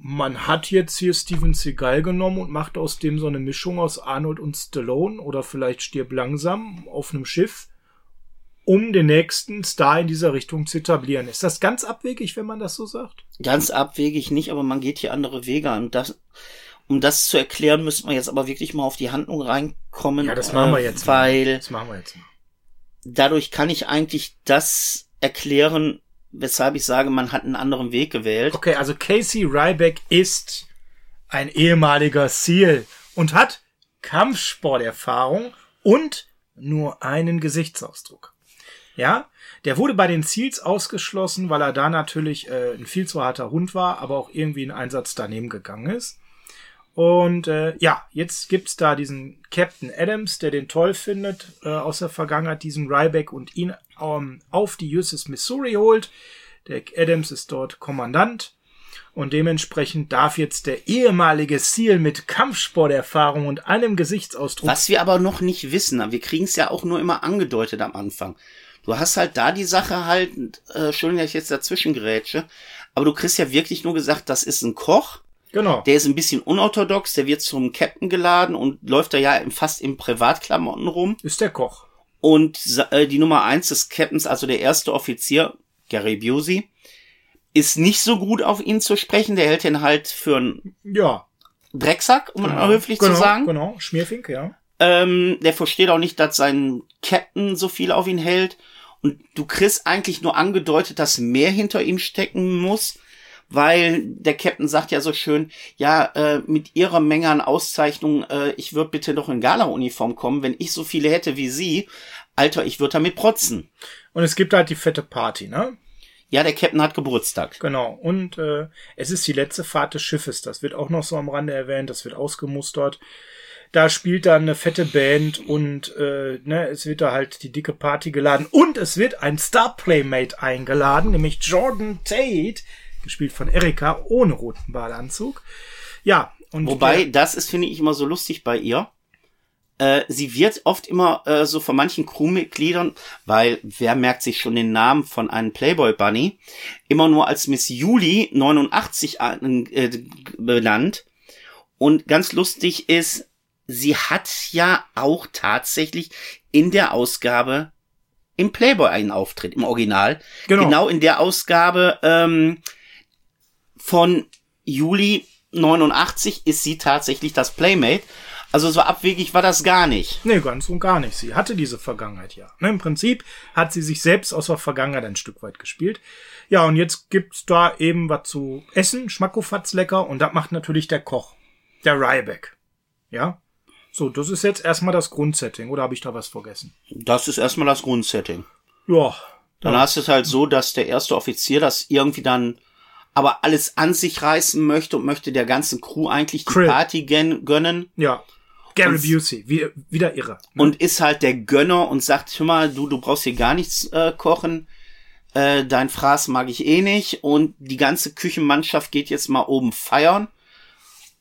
man hat jetzt hier Steven Seagal genommen und macht aus dem so eine Mischung aus Arnold und Stallone oder vielleicht stirb langsam auf einem Schiff, um den nächsten Star in dieser Richtung zu etablieren. Ist das ganz abwegig, wenn man das so sagt? Ganz abwegig nicht, aber man geht hier andere Wege an. Das, um das zu erklären, müsste man jetzt aber wirklich mal auf die Handlung reinkommen. Ja, das machen wir äh, jetzt mal. Weil Das machen wir jetzt mal. dadurch kann ich eigentlich das erklären, weshalb ich sage, man hat einen anderen Weg gewählt. Okay, also Casey Ryback ist ein ehemaliger SEAL und hat Kampfsporterfahrung und nur einen Gesichtsausdruck. Ja, der wurde bei den SEALs ausgeschlossen, weil er da natürlich äh, ein viel zu harter Hund war, aber auch irgendwie ein Einsatz daneben gegangen ist. Und äh, ja, jetzt gibt's da diesen Captain Adams, der den toll findet äh, aus der Vergangenheit, diesen Ryback und ihn ähm, auf die USS Missouri holt. Der Adams ist dort Kommandant und dementsprechend darf jetzt der ehemalige SEAL mit Kampfsporterfahrung und einem Gesichtsausdruck Was wir aber noch nicht wissen, wir kriegen es ja auch nur immer angedeutet am Anfang. Du hast halt da die Sache halt, äh, Entschuldigung, dass ich jetzt dazwischen grätsche, aber du kriegst ja wirklich nur gesagt, das ist ein Koch, Genau. der ist ein bisschen unorthodox, der wird zum Captain geladen und läuft da ja fast im Privatklamotten rum. ist der Koch. Und äh, die Nummer eins des Captains, also der erste Offizier, Gary Busey, ist nicht so gut auf ihn zu sprechen. Der hält ihn halt für einen Ja. Drecksack, um Genau. mal höflich genau, zu sagen. Genau, Schmierfink, ja. Ähm, der versteht auch nicht, dass sein Captain so viel auf ihn hält. Und du kriegst eigentlich nur angedeutet, dass mehr hinter ihm stecken muss, weil der Captain sagt ja so schön, ja, äh, mit ihrer Menge an Auszeichnungen, äh, ich würde bitte noch in Gala-Uniform kommen, wenn ich so viele hätte wie sie. Alter, ich würde damit protzen. Und es gibt halt die fette Party, ne? Ja, der Captain hat Geburtstag. Genau. Und äh, es ist die letzte Fahrt des Schiffes. Das wird auch noch so am Rande erwähnt. Das wird ausgemustert. Da spielt dann eine fette Band und äh, ne, es wird da halt die dicke Party geladen. Und es wird ein Star Playmate eingeladen, nämlich Jordan Tate, gespielt von Erika, ohne roten Badeanzug. Ja. Und Wobei, das ist, finde ich, immer so lustig bei ihr. Äh, sie wird oft immer äh, so von manchen Crewmitgliedern, weil wer merkt sich schon den Namen von einem Playboy Bunny, immer nur als Miss Juli 89 äh, benannt. Und ganz lustig ist, sie hat ja auch tatsächlich in der Ausgabe im Playboy einen Auftritt, im Original. Genau. genau in der Ausgabe ähm, von Juli 89 ist sie tatsächlich das Playmate. Also so abwegig war das gar nicht. Nee, ganz und gar nicht. Sie hatte diese Vergangenheit ja. Ne, Im Prinzip hat sie sich selbst aus der Vergangenheit ein Stück weit gespielt. Ja, und jetzt gibt's da eben was zu essen, Schmackofatz lecker, und das macht natürlich der Koch, der Ryback. Ja? So, das ist jetzt erstmal das Grundsetting, oder habe ich da was vergessen? Das ist erstmal das Grundsetting. Ja. Dann hast du es halt so, dass der erste Offizier das irgendwie dann aber alles an sich reißen möchte und möchte der ganzen Crew eigentlich die Krill. Party gönnen Ja. Gary Busey, wie, wieder irre. ne? und ist halt der Gönner und sagt, hör mal, du, du brauchst hier gar nichts äh, kochen. Äh, dein Fraß mag ich eh nicht. Und die ganze Küchenmannschaft geht jetzt mal oben feiern.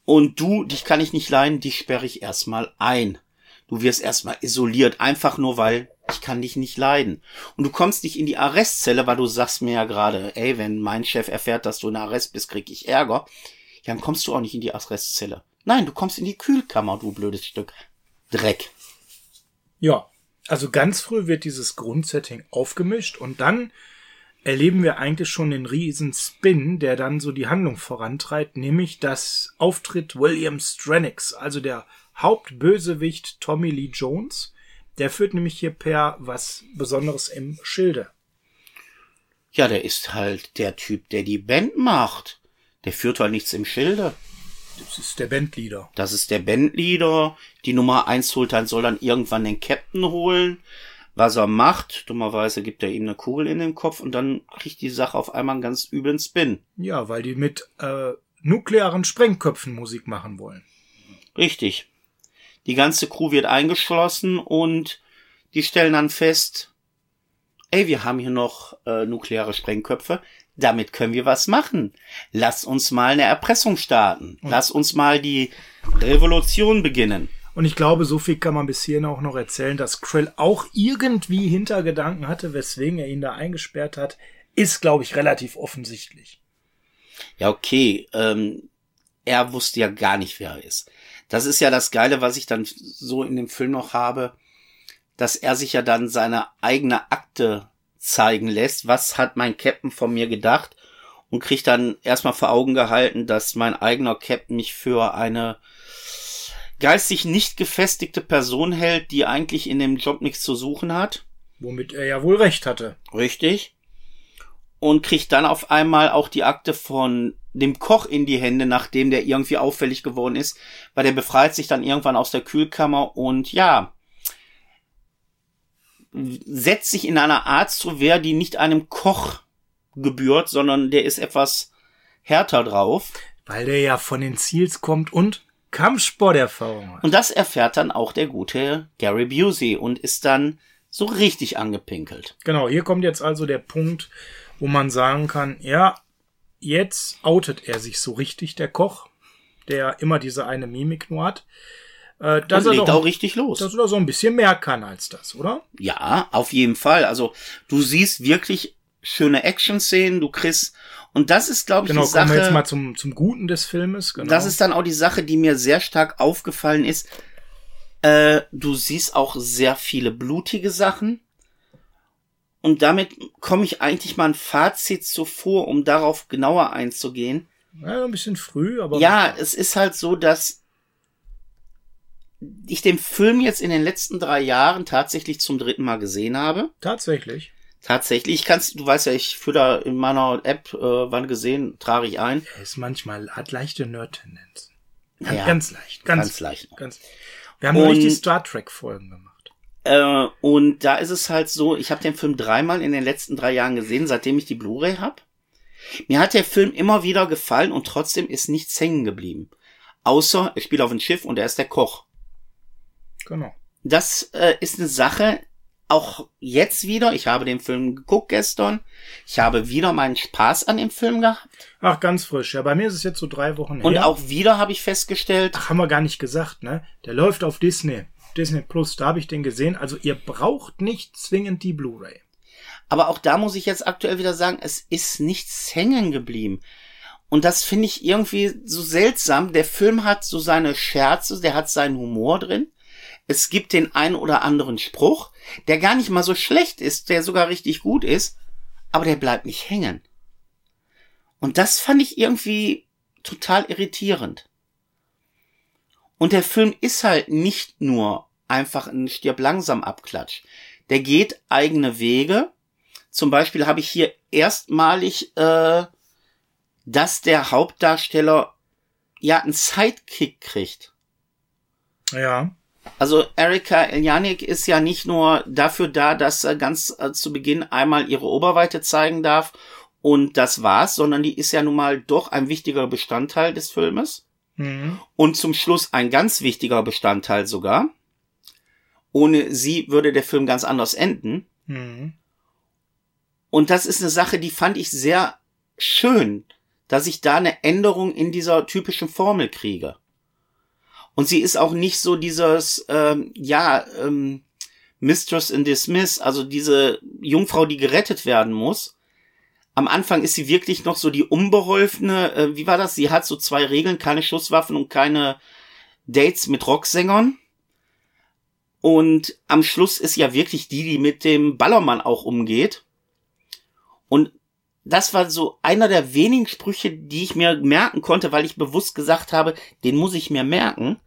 Und du, dich kann ich nicht leiden, dich sperre ich erstmal ein. Du wirst erstmal isoliert, einfach nur weil ich kann dich nicht leiden. Und du kommst nicht in die Arrestzelle, weil du sagst mir ja gerade, ey, wenn mein Chef erfährt, dass du in Arrest bist, krieg ich Ärger. Ja, dann kommst du auch nicht in die Arrestzelle. Nein, du kommst in die Kühlkammer, du blödes Stück. Dreck. Ja, also ganz früh wird dieses Grundsetting aufgemischt und dann erleben wir eigentlich schon den riesen Spin, der dann so die Handlung vorantreibt, nämlich das Auftritt William Stranix, also der Hauptbösewicht Tommy Lee Jones. Der führt nämlich hier per was Besonderes im Schilde. Ja, der ist halt der Typ, der die Band macht. Der führt halt nichts im Schilde. Das ist der Bandleader. Das ist der Bandleader. Die Nummer eins holt dann, soll dann irgendwann den Captain holen. Was er macht, dummerweise gibt er ihm eine Kugel in den Kopf und dann kriegt die Sache auf einmal einen ganz üblen Spin. Ja, weil die mit äh, nuklearen Sprengköpfen Musik machen wollen. Richtig. Die ganze Crew wird eingeschlossen und die stellen dann fest, ey, wir haben hier noch äh, nukleare Sprengköpfe, damit können wir was machen. Lass uns mal eine Erpressung starten. Lass uns mal die Revolution beginnen. Und ich glaube, so viel kann man bis hierhin auch noch erzählen, dass Krill auch irgendwie Hintergedanken hatte, weswegen er ihn da eingesperrt hat, ist, glaube ich, relativ offensichtlich. Ja, okay, ähm, er wusste ja gar nicht, wer er ist. Das ist ja das Geile, was ich dann so in dem Film noch habe, dass er sich ja dann seine eigene Akte zeigen lässt. Was hat mein Captain von mir gedacht? Und kriegt dann erstmal vor Augen gehalten, dass mein eigener Captain mich für eine geistig nicht gefestigte Person hält, die eigentlich in dem Job nichts zu suchen hat. Womit er ja wohl recht hatte. Richtig. Und kriegt dann auf einmal auch die Akte von dem Koch in die Hände, nachdem der irgendwie auffällig geworden ist, weil der befreit sich dann irgendwann aus der Kühlkammer und ja, setzt sich in einer Art zu Wehr, die nicht einem Koch gebührt, sondern der ist etwas härter drauf. Weil der ja von den Seals kommt und Kampfsporterfahrung hat. Und das erfährt dann auch der gute Gary Busey und ist dann so richtig angepinkelt. Genau, hier kommt jetzt also der Punkt, wo man sagen kann, ja, jetzt outet er sich so richtig, der Koch, der immer diese eine Mimik nur hat. Äh, dass, Und legt doch, auch richtig los. dass er so ein bisschen mehr kann als das, oder? Ja, auf jeden Fall. Also du siehst wirklich schöne Action-Szenen, du kriegst und das ist, glaube ich, Genau, die kommen wir jetzt Sache. mal zum, zum Guten des Filmes. Genau. Das ist dann auch die Sache, die mir sehr stark aufgefallen ist. Äh, du siehst auch sehr viele blutige Sachen. Und damit komme ich eigentlich mal ein Fazit so vor, um darauf genauer einzugehen. ja, ein bisschen früh, aber Ja, es ist halt so, dass ich den Film jetzt in den letzten drei Jahren tatsächlich zum dritten Mal gesehen habe. Tatsächlich. Tatsächlich, ich kann's, du weißt ja, ich führe da in meiner App, äh, wann gesehen, trage ich ein. Er ist manchmal, hat leichte Nerd-Tendenzen. Ja, ganz leicht. Ganz, ganz leicht. Ganz, wir haben neulich die Und- Star Trek-Folgen gemacht. Äh, und da ist es halt so, ich habe den Film dreimal in den letzten drei Jahren gesehen, seitdem ich die Blu-ray hab. Mir hat der Film immer wieder gefallen und trotzdem ist nichts hängen geblieben. Außer, ich spiele auf dem Schiff und er ist der Koch. Genau. Das äh, ist eine Sache, auch jetzt wieder, ich habe den Film geguckt gestern, ich habe wieder meinen Spaß an dem Film gehabt Ach, ganz frisch. Ja, bei mir ist es jetzt so drei Wochen und her. auch wieder habe ich festgestellt, Ach, haben wir gar nicht gesagt, ne? Der läuft auf Disney. Disney Plus, da habe ich den gesehen. Also ihr braucht nicht zwingend die Blu-ray. Aber auch da muss ich jetzt aktuell wieder sagen, es ist nichts hängen geblieben. Und das finde ich irgendwie so seltsam. Der Film hat so seine Scherze, der hat seinen Humor drin. Es gibt den einen oder anderen Spruch, der gar nicht mal so schlecht ist, der sogar richtig gut ist, aber der bleibt nicht hängen. Und das fand ich irgendwie total irritierend. Und der Film ist halt nicht nur einfach ein Stirb langsam Abklatsch. Der geht eigene Wege. Zum Beispiel habe ich hier erstmalig, äh, dass der Hauptdarsteller ja einen Sidekick kriegt. Ja. Also Erika Eljanik ist ja nicht nur dafür da, dass er ganz äh, zu Beginn einmal ihre Oberweite zeigen darf und das war's, sondern die ist ja nun mal doch ein wichtiger Bestandteil des Filmes Mhm. und zum Schluss ein ganz wichtiger Bestandteil sogar. Ohne sie würde der Film ganz anders enden. Mhm. Und das ist eine Sache, die fand ich sehr schön, dass ich da eine Änderung in dieser typischen Formel kriege. Und sie ist auch nicht so dieses, ähm, ja, ähm, Mistress in Dismiss, also diese Jungfrau, die gerettet werden muss. Am Anfang ist sie wirklich noch so die unbeholfene, äh, wie war das? Sie hat so zwei Regeln, keine Schusswaffen und keine Dates mit Rocksängern. Und am Schluss ist ja wirklich die, die mit dem Ballermann auch umgeht. Und das war so einer der wenigen Sprüche, die ich mir merken konnte, weil ich bewusst gesagt habe, den muss ich mir merken.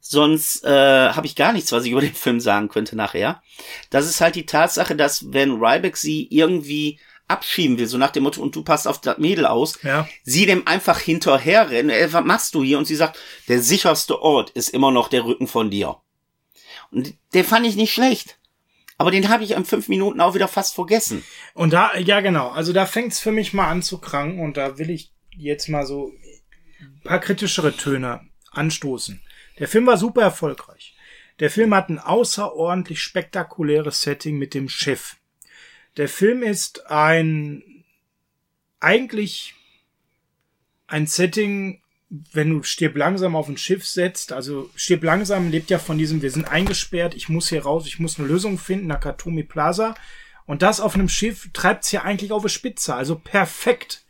Sonst äh, habe ich gar nichts, was ich über den Film sagen könnte nachher. Das ist halt die Tatsache, dass wenn Ryback sie irgendwie abschieben will, so nach dem Motto, und du passt auf das Mädel aus, Ja. sie dem einfach hinterher rennen, ey, was machst du hier? Und sie sagt, der sicherste Ort ist immer noch der Rücken von dir. Und den fand ich nicht schlecht. Aber den habe ich in fünf Minuten auch wieder fast vergessen. Und da, ja genau, also da fängt's für mich mal an zu kranken und da will ich jetzt mal so ein paar kritischere Töne anstoßen. Der Film war super erfolgreich. Der Film hat ein außerordentlich spektakuläres Setting mit dem Schiff. Der Film ist ein eigentlich ein Setting, wenn du stirb langsam auf ein Schiff setzt, also stirb langsam lebt ja von diesem, wir sind eingesperrt, ich muss hier raus, ich muss eine Lösung finden, Nakatomi Plaza. Und das auf einem Schiff treibt's ja eigentlich auf die Spitze, also perfekt.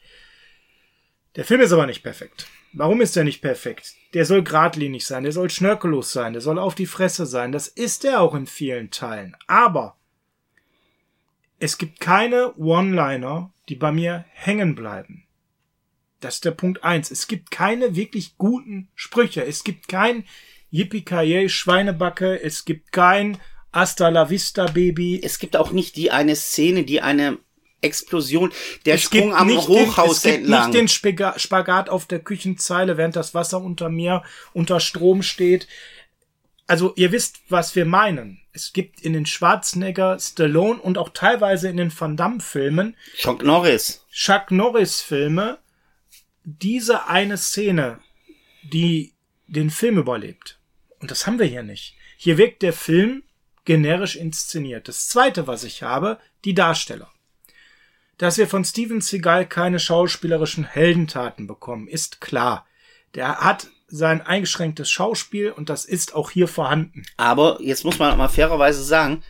Der Film ist aber nicht perfekt. Warum ist er nicht perfekt? Der soll geradlinig sein, der soll schnörkellos sein, der soll auf die Fresse sein. Das ist er auch in vielen Teilen. Aber es gibt keine One-Liner, die bei mir hängen bleiben. Das ist der Punkt eins. Es gibt keine wirklich guten Sprüche. Es gibt kein Yippie Schweinebacke. Es gibt kein Hasta la Vista Baby. Es gibt auch nicht die eine Szene, die eine Explosion, der Es Sprung gibt am nicht Hochhaus den, es gibt entlang. nicht den Spaga- Spagat auf der Küchenzeile, während das Wasser unter mir unter Strom steht. Also ihr wisst, was wir meinen. Es gibt in den Schwarzenegger, Stallone und auch teilweise in den Van Damme-Filmen Chuck Norris. Chuck Norris-Filme diese eine Szene, die den Film überlebt. Und das haben wir hier nicht. Hier wirkt der Film generisch inszeniert. Das zweite, was ich habe, die Darsteller. Dass wir von Steven Seagal keine schauspielerischen Heldentaten bekommen, ist klar. Der hat sein eingeschränktes Schauspiel und das ist auch hier vorhanden. Aber jetzt muss man mal fairerweise sagen,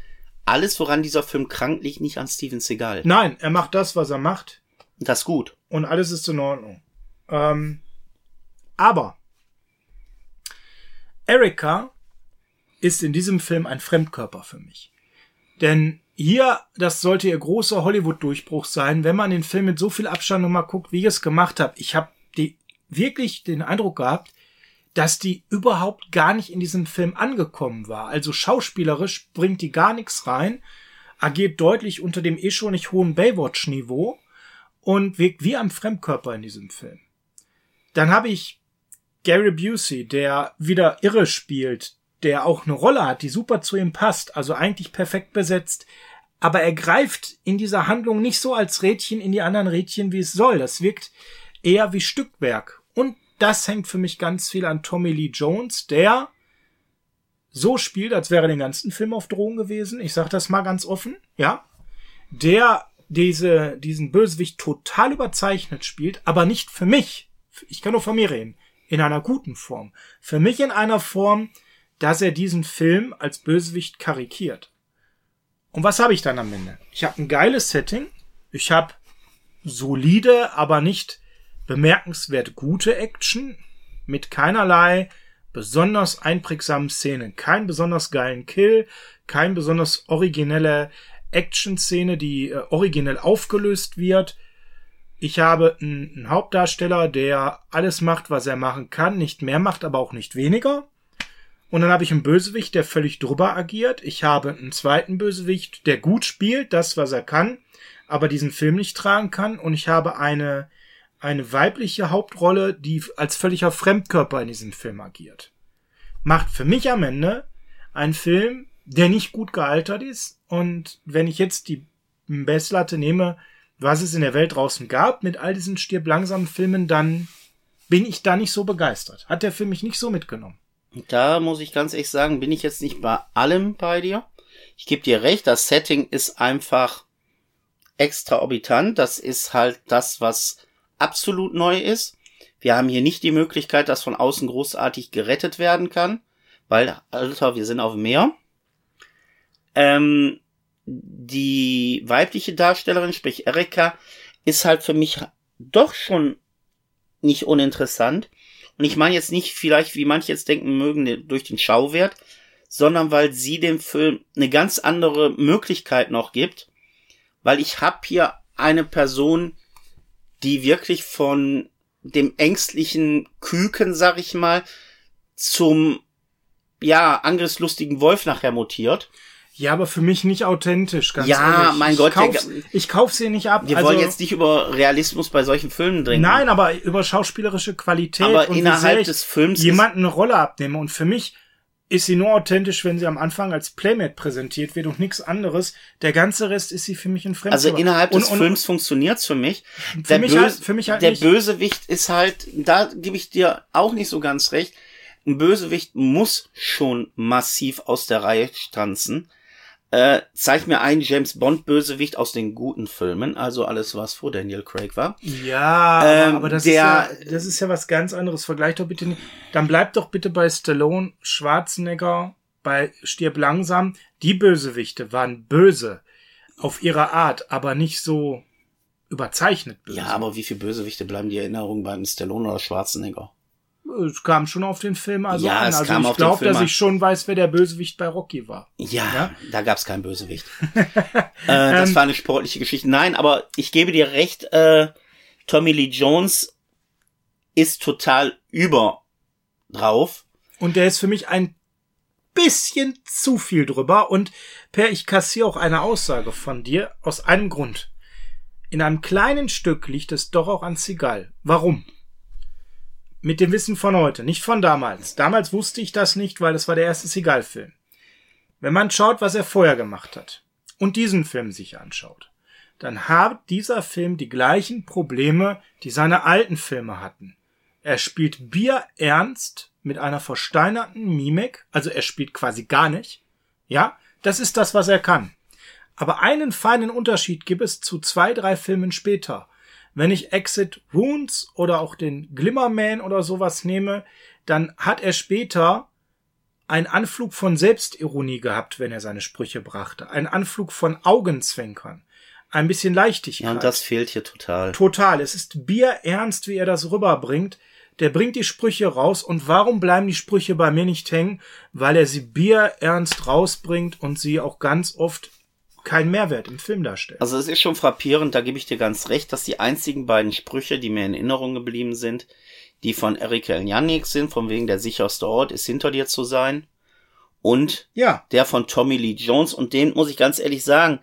alles, woran dieser Film krankt, liegt nicht an Steven Seagal. Nein, er macht das, was er macht. Das ist gut. und alles ist in Ordnung. Ähm, aber Erika ist in diesem Film ein Fremdkörper für mich. Denn hier, das sollte ihr großer Hollywood-Durchbruch sein, wenn man den Film mit so viel Abstand nochmal guckt, wie ich es gemacht habe. Ich habe wirklich den Eindruck gehabt, dass die überhaupt gar nicht in diesem Film angekommen war. Also schauspielerisch bringt die gar nichts rein, agiert deutlich unter dem eh schon nicht hohen Baywatch-Niveau und wirkt wie ein Fremdkörper in diesem Film. Dann habe ich Gary Busey, der wieder irre spielt, der auch eine Rolle hat, die super zu ihm passt, also eigentlich perfekt besetzt, aber er greift in dieser Handlung nicht so als Rädchen in die anderen Rädchen, wie es soll. Das wirkt eher wie Stückwerk. Das hängt für mich ganz viel an Tommy Lee Jones, der so spielt, als wäre den ganzen Film auf Drogen gewesen. Ich sag das mal ganz offen, ja. Der diese, diesen Bösewicht total überzeichnet spielt, aber nicht für mich. Ich kann nur von mir reden. In einer guten Form. Für mich in einer Form, dass er diesen Film als Bösewicht karikiert. Und was habe ich dann am Ende? Ich habe ein geiles Setting. Ich habe solide, aber nicht bemerkenswert gute Action mit keinerlei besonders einprägsamen Szenen. Kein besonders geilen Kill, kein besonders originelle Action-Szene, die äh, originell aufgelöst wird. Ich habe einen, einen Hauptdarsteller, der alles macht, was er machen kann, nicht mehr macht, aber auch nicht weniger. Und dann habe ich einen Bösewicht, der völlig drüber agiert. Ich habe einen zweiten Bösewicht, der gut spielt, das, was er kann, aber diesen Film nicht tragen kann. Und ich habe eine, eine weibliche Hauptrolle, die als völliger Fremdkörper in diesem Film agiert. Macht für mich am Ende einen Film, der nicht gut gealtert ist. Und wenn ich jetzt die Bestlatte nehme, was es in der Welt draußen gab, mit all diesen stirb langsamen Filmen, dann bin ich da nicht so begeistert. Hat der Film mich nicht so mitgenommen. Da muss ich ganz ehrlich sagen, bin ich jetzt nicht bei allem bei dir. Ich gebe dir recht, das Setting ist einfach extraorbitant. Das ist halt das, was absolut neu ist. Wir haben hier nicht die Möglichkeit, dass von außen großartig gerettet werden kann, weil, Alter, wir sind auf dem Meer. Ähm, die weibliche Darstellerin, sprich Erika, ist halt für mich doch schon nicht uninteressant. Und ich meine jetzt nicht vielleicht, wie manche jetzt denken mögen, durch den Schauwert, sondern weil sie dem Film eine ganz andere Möglichkeit noch gibt. Weil ich habe hier eine Person, die wirklich von dem ängstlichen Küken, sag ich mal, zum ja angriffslustigen Wolf nachher mutiert. Ja, aber für mich nicht authentisch, ganz Ja, ehrlich. mein ich Gott. Kauf's, ich kauf sie nicht ab. Wir also, wollen jetzt nicht über Realismus bei solchen Filmen dringen. Nein, aber über schauspielerische Qualität aber und innerhalb des Films jemanden eine Rolle abnehme. Und für mich ist sie nur authentisch, wenn sie am Anfang als Playmate präsentiert wird und nichts anderes. Der ganze Rest ist sie für mich ein Fremdkörper. Also innerhalb des und, Films funktioniert's für mich. Für der mich, Böse, halt, für mich halt Der nicht. Bösewicht ist halt, da gebe ich dir auch nicht so ganz recht. Ein Bösewicht muss schon massiv aus der Reihe stanzen. Äh, zeig mir einen James Bond Bösewicht aus den guten Filmen, also alles was vor Daniel Craig war. Ja, ähm, aber das, der, ist ja, das ist ja was ganz anderes. Vergleich doch bitte nicht. Dann bleib doch bitte bei Stallone, Schwarzenegger, bei Stirb langsam. Die Bösewichte waren böse auf ihre Art, aber nicht so überzeichnet böse. Ja, aber wie viele Bösewichte bleiben die Erinnerungen beim Stallone oder Schwarzenegger? Es kam schon auf den Film also ja, an. Es also kam ich glaube, dass ich schon weiß, wer der Bösewicht bei Rocky war. Ja, ja? da gab es keinen Bösewicht. äh, das ähm, war eine sportliche Geschichte. Nein, aber ich gebe dir recht, äh, Tommy Lee Jones ist total über drauf. Und der ist für mich ein bisschen zu viel drüber. Und Per, ich kassiere auch eine Aussage von dir aus einem Grund. In einem kleinen Stück liegt es doch auch an Seagal. Warum? Mit dem Wissen von heute, nicht von damals. Damals wusste ich das nicht, weil es war der erste Seagal-Film. Wenn man schaut, was er vorher gemacht hat und diesen Film sich anschaut, dann hat dieser Film die gleichen Probleme, die seine alten Filme hatten. Er spielt Bier ernst mit einer versteinerten Mimik, also er spielt quasi gar nicht. Ja, das ist das, was er kann. Aber einen feinen Unterschied gibt es zu zwei, drei Filmen später. Wenn ich Exit Wounds oder auch den Glimmerman oder sowas nehme, dann hat er später einen Anflug von Selbstironie gehabt, wenn er seine Sprüche brachte. Einen Anflug von Augenzwinkern. Ein bisschen Leichtigkeit. Ja, und das fehlt hier total. Total. Es ist bierernst, wie er das rüberbringt. Der bringt die Sprüche raus. Und warum bleiben die Sprüche bei mir nicht hängen? Weil er sie bierernst rausbringt und sie auch ganz oft keinen Mehrwert im Film darstellt. Also es ist schon frappierend, da gebe ich dir ganz recht, dass die einzigen beiden Sprüche, die mir in Erinnerung geblieben sind, die von Erika Eljanik sind, von wegen der sicherste Ort ist hinter dir zu sein. Und Ja, der von Tommy Lee Jones. Und den muss ich ganz ehrlich sagen,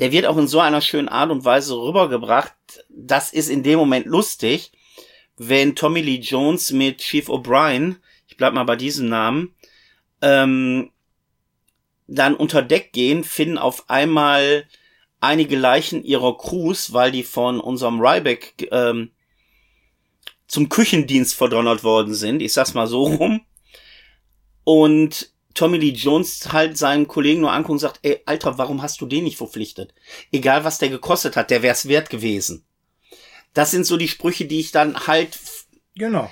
der wird auch in so einer schönen Art und Weise rübergebracht. Das ist in dem Moment lustig, wenn Tommy Lee Jones mit Chief O'Brien, ich bleib mal bei diesem Namen, ähm, dann unter Deck gehen, finden auf einmal einige Leichen ihrer Crews, weil die von unserem Ryback ähm, zum Küchendienst verdonnert worden sind. Ich sag's mal so rum. Und Tommy Lee Jones halt seinem Kollegen nur anguckt und sagt, ey, Alter, warum hast du den nicht verpflichtet? Egal, was der gekostet hat, der wär's wert gewesen. Das sind so die Sprüche, die ich dann halt genau.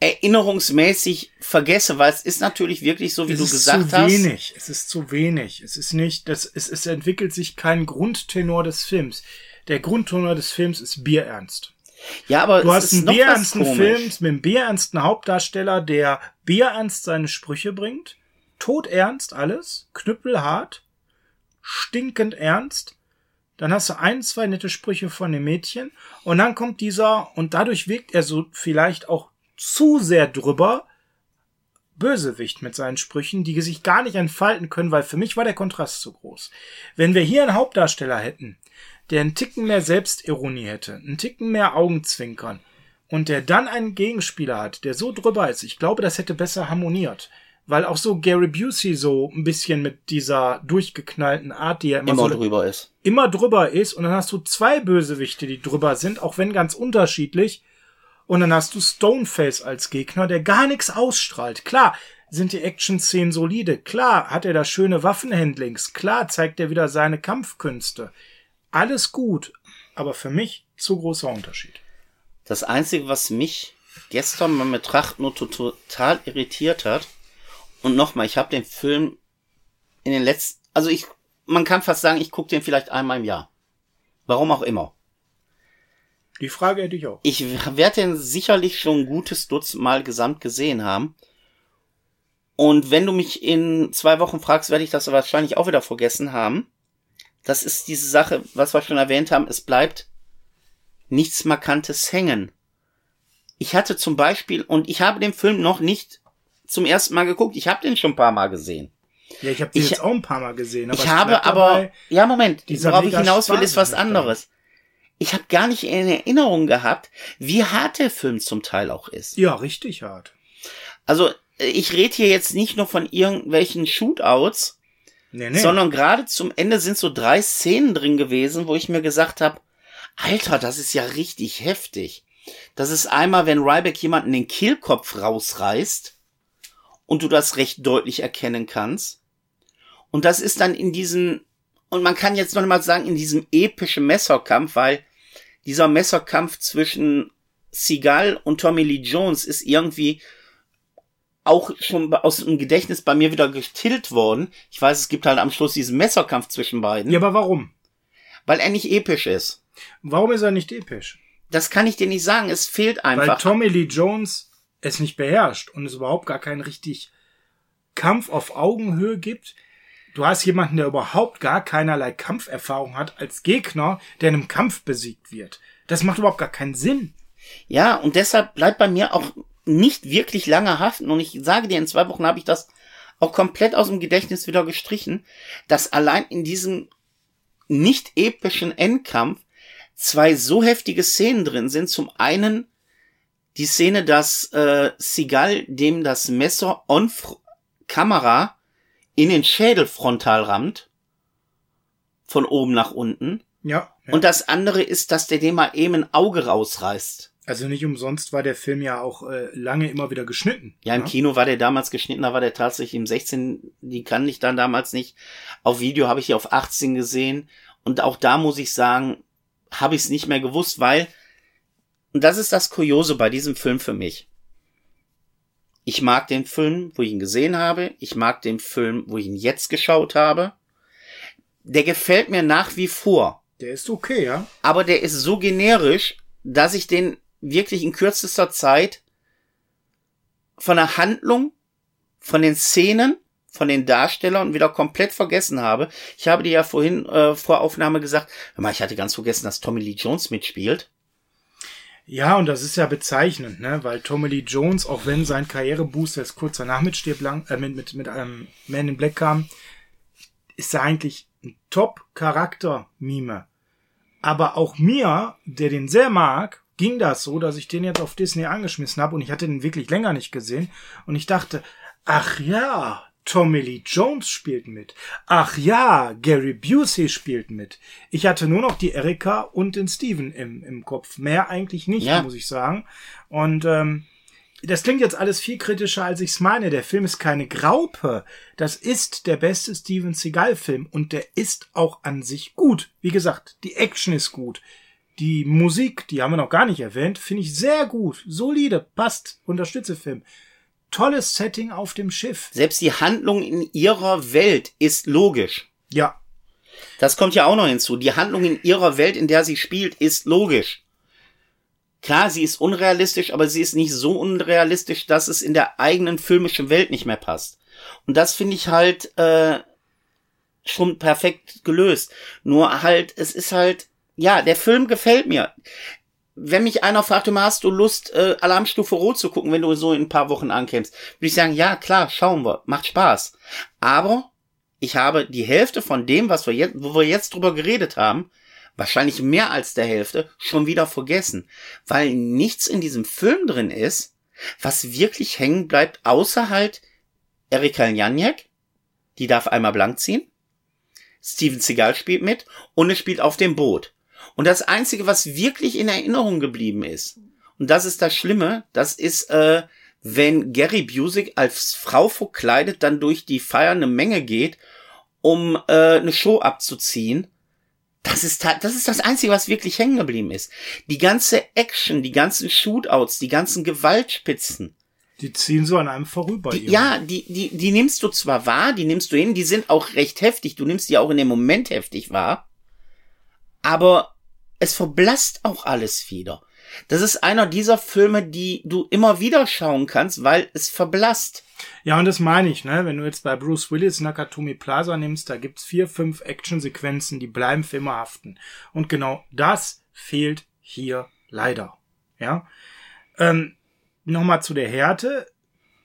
Erinnerungsmäßig vergesse, weil es ist natürlich wirklich so, wie es du ist gesagt zu hast. wenig. Es ist zu wenig. Es ist nicht, das, es, es entwickelt sich kein Grundtenor des Films. Der Grundtenor des Films ist bierernst. Ja, aber Du es hast ist einen bierernsten. Film mit einem bierernsten Hauptdarsteller, der bierernst seine Sprüche bringt. Todernst alles. Knüppelhart. Stinkend ernst. Dann hast du ein, zwei nette Sprüche von dem Mädchen. Und dann kommt dieser, und dadurch wirkt er so vielleicht auch zu sehr drüber, Bösewicht mit seinen Sprüchen, die sich gar nicht entfalten können, weil für mich war der Kontrast zu groß. Wenn wir hier einen Hauptdarsteller hätten, der einen Ticken mehr Selbstironie hätte, einen Ticken mehr Augenzwinkern und der dann einen Gegenspieler hat, der so drüber ist, ich glaube, das hätte besser harmoniert. Weil auch so Gary Busey so ein bisschen mit dieser durchgeknallten Art, die er immer, immer so drüber ist. immer drüber ist und dann hast du zwei Bösewichte, die drüber sind, auch wenn ganz unterschiedlich. Und dann hast du Stoneface als Gegner, der gar nichts ausstrahlt. Klar, sind die Action-Szenen solide. Klar, hat er da schöne Waffenhandlings. Klar, zeigt er wieder seine Kampfkünste. Alles gut, aber für mich zu großer Unterschied. Das Einzige, was mich gestern beim Betrachten nur to- total irritiert hat, und nochmal, ich habe den Film in den letzten, also ich, man kann fast sagen, ich gucke den vielleicht einmal im Jahr. Warum auch immer. Die Frage hätte ich auch. Ich werde den sicherlich schon ein gutes Dutzend Mal gesamt gesehen haben. Und wenn du mich in zwei Wochen fragst, werde ich das wahrscheinlich auch wieder vergessen haben. Das ist diese Sache, was wir schon erwähnt haben, es bleibt nichts Markantes hängen. Ich hatte zum Beispiel, und ich habe den Film noch nicht zum ersten Mal geguckt, ich habe den schon ein paar Mal gesehen. Ja, ich habe die Ich- jetzt auch ein paar Mal gesehen. Aber ich habe aber, dabei, ja Moment, worauf ich hinaus will, ist was anderes. Ich habe gar nicht in Erinnerung gehabt, wie hart der Film zum Teil auch ist. Ja, richtig hart. Also ich rede hier jetzt nicht nur von irgendwelchen Shootouts, Nee, nee. sondern gerade zum Ende sind so drei Szenen drin gewesen, wo ich mir gesagt habe, Alter, das ist ja richtig heftig. Das ist einmal, wenn Ryback jemanden den Kehlkopf rausreißt und du das recht deutlich erkennen kannst. Und das ist dann in diesem, und man kann jetzt noch mal sagen, in diesem epischen Messerkampf, weil dieser Messerkampf zwischen Seagal und Tommy Lee Jones ist irgendwie auch schon aus dem Gedächtnis bei mir wieder getillt worden. Ich weiß, es gibt halt am Schluss diesen Messerkampf zwischen beiden, ja, aber warum? weil er nicht episch ist. Warum ist er nicht episch? Das kann ich dir nicht sagen. Es fehlt Weil einfach. Tommy Lee Jones es nicht beherrscht und es überhaupt gar keinen richtig Kampf auf Augenhöhe gibt. Du hast jemanden, der überhaupt gar keinerlei Kampferfahrung hat als Gegner, der in einem Kampf besiegt wird. Das macht überhaupt gar keinen Sinn. Ja, und deshalb bleibt bei mir auch nicht wirklich lange haften. Und ich sage dir, in zwei Wochen habe ich das auch komplett aus dem Gedächtnis wieder gestrichen, dass allein in diesem nicht epischen Endkampf zwei so heftige Szenen drin sind. Zum einen die Szene, dass äh, Seagal dem das Messer on Kamera in den Schädel frontal rammt. Von oben nach unten. Ja. ja. Und das andere ist, dass der dem mal eben ein Auge rausreißt. also nicht umsonst war der Film ja auch äh, lange immer wieder geschnitten. Ja, im ne? Kino war der damals geschnitten, da war der tatsächlich im 16, die kann ich dann damals nicht. Auf Video habe ich die auf 18 gesehen. Und auch da muss ich sagen, habe ich es nicht mehr gewusst, weil, und das ist das Kuriose bei diesem Film für mich. Ich mag den Film, wo ich ihn gesehen habe. Ich mag den Film, wo ich ihn jetzt geschaut habe. Der gefällt mir nach wie vor. Der ist okay, ja. aber der ist so generisch, dass ich den wirklich in kürzester Zeit von der Handlung, von den Szenen, von den Darstellern wieder komplett vergessen habe. Ich habe dir ja vorhin äh, vor Aufnahme gesagt, hör mal, ich hatte ganz vergessen, dass Tommy Lee Jones mitspielt. Ja, und das ist ja bezeichnend, ne? Weil Tommy Lee Jones, auch wenn sein Karriereboost jetzt kurz danach mit Stirb lang, äh, mit, mit, mit einem Man in Black kam, ist er eigentlich ein Top-Charakter-Mime. Aber auch mir, der den sehr mag, ging das so, dass ich den jetzt auf Disney angeschmissen habe und ich hatte den wirklich länger nicht gesehen und ich dachte, ach ja, Tommy Lee Jones spielt mit. Ach ja, Gary Busey spielt mit. Ich hatte nur noch die Erika und den Steven im, im Kopf. Mehr eigentlich nicht, ja. muss ich sagen. Und ähm, das klingt jetzt alles viel kritischer, als ich es meine. Der Film ist keine Graupe. Das ist der beste Steven Seagal-Film und der ist auch an sich gut. Wie gesagt, die Action ist gut. Die Musik, die haben wir noch gar nicht erwähnt, finde ich sehr gut. Solide, passt, unterstütze Film tolles Setting auf dem Schiff. Selbst die Handlung in ihrer Welt ist logisch. Ja. Das kommt ja auch noch hinzu. Die Handlung in ihrer Welt, in der sie spielt, ist logisch. Klar, sie ist unrealistisch, aber sie ist nicht so unrealistisch, dass es in der eigenen filmischen Welt nicht mehr passt. Und das finde ich halt äh, schon perfekt gelöst. Nur halt, es ist halt, ja, der Film gefällt mir wenn mich einer fragt, du hast du Lust, äh, Alarmstufe Rot zu gucken, wenn du so in ein paar Wochen ankämst, würde ich sagen, ja, klar, schauen wir, macht Spaß. Aber ich habe die Hälfte von dem, was wir jetzt, wo wir jetzt drüber geredet haben, wahrscheinlich mehr als der Hälfte, schon wieder vergessen. Weil nichts in diesem Film drin ist, was wirklich hängen bleibt, außer halt Erika Ljaniak, die darf einmal blank ziehen. Steven Seagal spielt mit und es spielt auf dem Boot. Und das Einzige, was wirklich in Erinnerung geblieben ist, und das ist das Schlimme, das ist, äh, wenn Gary Busey als Frau verkleidet dann durch die feiernde Menge geht, um äh, eine Show abzuziehen. Das ist, das ist das Einzige, was wirklich hängen geblieben ist. Die ganze Action, die ganzen Shootouts, die ganzen Gewaltspitzen. Die ziehen so an einem vorüber. Die, ja, die, die, die nimmst du zwar wahr, die nimmst du hin, die sind auch recht heftig, du nimmst die auch in dem Moment heftig wahr. Aber es verblasst auch alles wieder. Das ist einer dieser Filme, die du immer wieder schauen kannst, weil es verblasst. Ja, und das meine ich, ne? Wenn du jetzt bei Bruce Willis Nakatomi Plaza nimmst, da gibt's vier, fünf Actionsequenzen, die bleiben für immer haften. Und genau das fehlt hier leider. Ja. Ähm, Nochmal zu der Härte.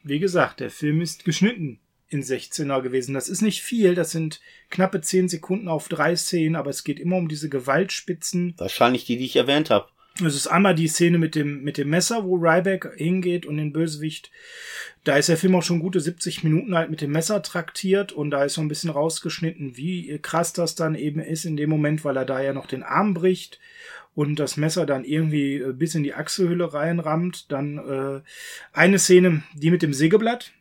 Wie gesagt, der Film ist geschnitten in 16er gewesen. Das ist nicht viel, das sind knappe 10 Sekunden auf drei Szenen, aber es geht immer um diese Gewaltspitzen. Wahrscheinlich die, die ich erwähnt habe. Es ist einmal die Szene mit dem, mit dem Messer, wo Ryback hingeht und den Bösewicht. Da ist der Film auch schon gute 70 Minuten halt mit dem Messer traktiert und da ist so ein bisschen rausgeschnitten, wie krass das dann eben ist in dem Moment, weil er da ja noch den Arm bricht und das Messer dann irgendwie äh, bis in die Achselhülle reinrammt. Dann äh, eine Szene, die mit dem Sägeblatt,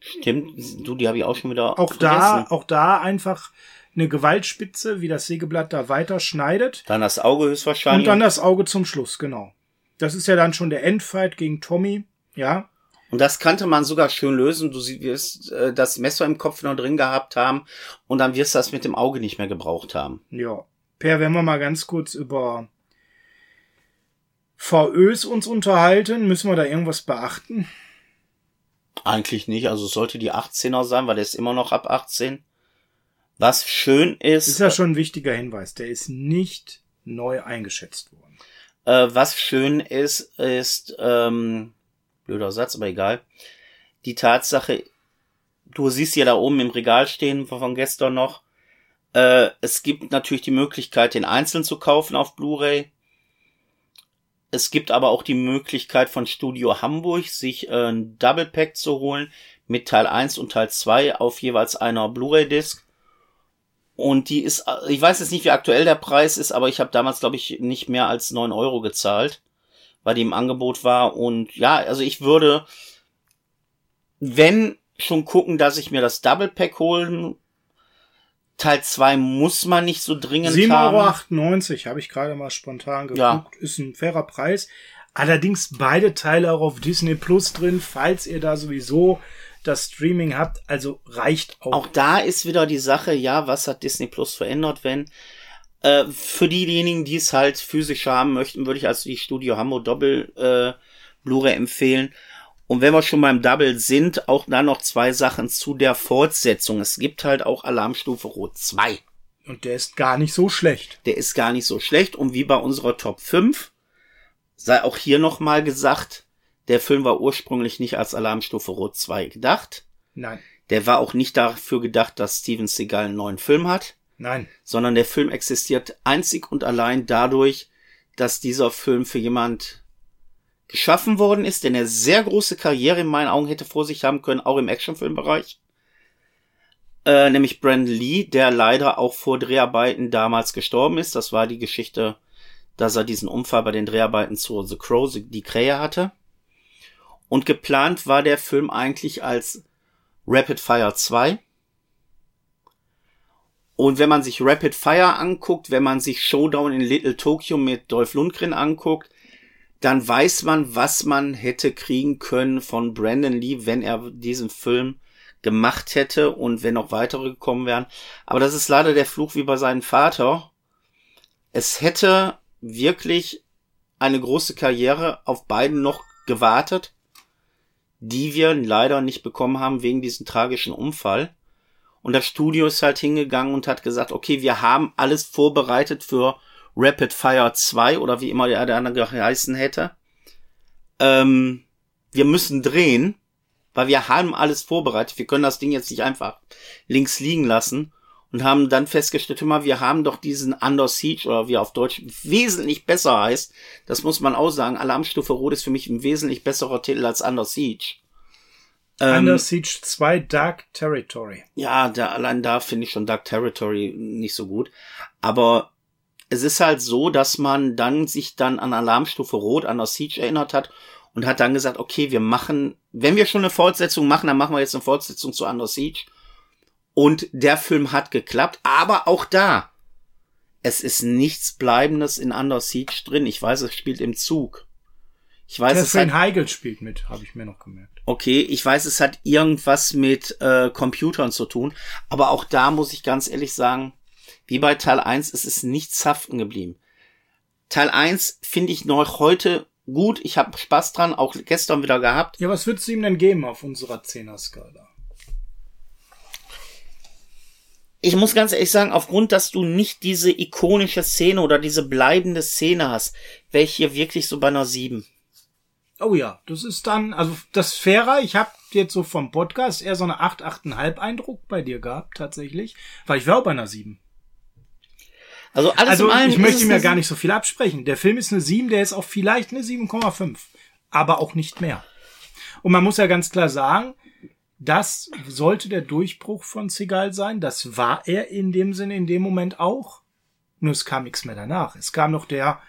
Stimmt, du, die habe ich auch schon wieder Auch vergessen. da, auch da einfach eine Gewaltspitze, wie das Sägeblatt da weiter schneidet. Dann das Auge höchstwahrscheinlich. Und dann das Auge zum Schluss, genau. Das ist ja dann schon der Endfight gegen Tommy, ja. Und das kannte man sogar schön lösen. Du wirst äh, das Messer im Kopf noch drin gehabt haben und dann wirst du das mit dem Auge nicht mehr gebraucht haben. Ja. Per, wenn wir mal ganz kurz über VÖs uns unterhalten, müssen wir da irgendwas beachten? Eigentlich nicht, also sollte die 18er sein, weil der ist immer noch ab 18. Was schön ist. Ist ja schon ein wichtiger Hinweis, der ist nicht neu eingeschätzt worden. Äh, was schön ist, ist, ähm, blöder Satz, aber egal. Die Tatsache, du siehst ja da oben im Regal stehen von gestern noch. Äh, es gibt natürlich die Möglichkeit, den einzeln zu kaufen auf Blu-ray. Es gibt aber auch die Möglichkeit von Studio Hamburg, sich äh, ein Double Pack zu holen mit Teil 1 und Teil 2 auf jeweils einer Blu-ray-Disc. Und die ist, äh, ich weiß jetzt nicht, wie aktuell der Preis ist, aber ich habe damals, glaube ich, nicht mehr als 9 Euro gezahlt, weil die im Angebot war. Und ja, also ich würde, wenn schon gucken, dass ich mir das Double Pack holen Teil 2 muss man nicht so dringend 7,98 haben. 7,98 Euro habe ich gerade mal spontan geguckt. Ja. Ist ein fairer Preis. Allerdings beide Teile auch auf Disney Plus drin, falls ihr da sowieso das Streaming habt. Also reicht auch. Auch da ist wieder die Sache, ja, was hat Disney Plus verändert, wenn äh, für diejenigen, die es halt physisch haben möchten, würde ich also die Studio Hamburg Doppel äh, Blu-ray empfehlen. Und wenn wir schon beim Double sind, auch dann noch zwei Sachen zu der Fortsetzung. Es gibt halt auch Alarmstufe Rot 2. Und der ist gar nicht so schlecht. Der ist gar nicht so schlecht. Und wie bei unserer Top 5 Sei auch hier nochmal gesagt, der Film war ursprünglich nicht als Alarmstufe Rot 2 gedacht. Nein. Der war auch nicht dafür gedacht, dass Steven Seagal einen neuen Film hat. Nein. Sondern der Film existiert einzig und allein dadurch, dass dieser Film für jemand geschaffen worden ist, der eine sehr große Karriere in meinen Augen hätte vor sich haben können, auch im Actionfilmbereich. Äh, nämlich Brandon Lee, der leider auch vor Dreharbeiten damals gestorben ist. Das war die Geschichte, dass er diesen Unfall bei den Dreharbeiten zu The Crow, die Krähe hatte. Und geplant war der Film eigentlich als Rapid Fire 2. Und wenn man sich Rapid Fire anguckt, wenn man sich Showdown in Little Tokyo mit Dolph Lundgren anguckt, dann weiß man, was man hätte kriegen können von Brandon Lee, wenn er diesen Film gemacht hätte und wenn noch weitere gekommen wären. Aber das ist leider der Fluch wie bei seinem Vater. Es hätte wirklich eine große Karriere auf beiden noch gewartet, die wir leider nicht bekommen haben wegen diesem tragischen Unfall. Und das Studio ist halt hingegangen und hat gesagt, okay, wir haben alles vorbereitet für Rapid Fire 2 oder wie immer der, der andere geheißen hätte. Ähm, wir müssen drehen, weil wir haben alles vorbereitet. Wir können das Ding jetzt nicht einfach links liegen lassen und haben dann festgestellt, immer, wir haben doch diesen Under Siege oder wie er auf Deutsch wesentlich besser heißt. Das muss man auch sagen. Alarmstufe Rot ist für mich ein wesentlich besserer Titel als Under Siege. Ähm, Under Siege 2 Dark Territory. Ja, da, allein da finde ich schon Dark Territory nicht so gut. Aber es ist halt so, dass man dann sich dann an Alarmstufe Rot, an das Siege erinnert hat und hat dann gesagt, okay, wir machen, wenn wir schon eine Fortsetzung machen, dann machen wir jetzt eine Fortsetzung zu Under Siege. Und der Film hat geklappt, aber auch da, es ist nichts Bleibendes in Under Siege drin. Ich weiß, es spielt im Zug. Ich weiß, Catherine es hat, Heigl spielt mit, habe ich mir noch gemerkt. Okay, ich weiß, es hat irgendwas mit äh, Computern zu tun, aber auch da muss ich ganz ehrlich sagen, wie bei Teil 1 ist es nichts haften geblieben. Teil 1 finde ich noch heute gut. Ich habe Spaß dran, auch gestern wieder gehabt. Ja, was würdest du ihm denn geben auf unserer 10er-Skala? Ich muss ganz ehrlich sagen, aufgrund, dass du nicht diese ikonische Szene oder diese bleibende Szene hast, wäre ich hier wirklich so bei einer 7. Oh ja, das ist dann, also das fairer. Ich habe jetzt so vom Podcast eher so eine 8, 8,5 Eindruck bei dir gehabt, tatsächlich. Weil ich wäre auch bei einer 7. Also alles also, ich möchte mir gar nicht so viel absprechen. Der Film ist eine 7, der ist auch vielleicht eine 7,5. Aber auch nicht mehr. Und man muss ja ganz klar sagen, das sollte der Durchbruch von Seagal sein. Das war er in dem Sinne in dem Moment auch. Nur es kam nichts mehr danach. Es kam noch der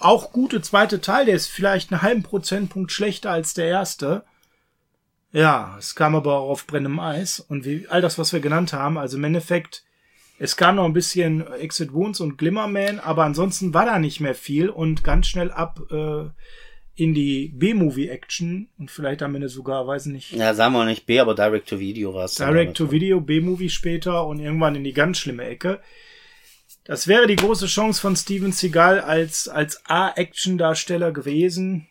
auch gute zweite Teil, der ist vielleicht einen halben Prozentpunkt schlechter als der erste. Ja, es kam aber auch auf brennendem Eis. Und wie all das, was wir genannt haben, also im Endeffekt es kam noch ein bisschen Exit Wounds und Glimmerman, aber ansonsten war da nicht mehr viel und ganz schnell ab äh, in die B-Movie-Action und vielleicht am Ende sogar, weiß nicht. Ja, sagen wir nicht B, aber Direct-to-Video war es. Direct-to-Video, B-Movie später und irgendwann in die ganz schlimme Ecke. Das wäre die große Chance von Steven Seagal als, als A-Action-Darsteller gewesen.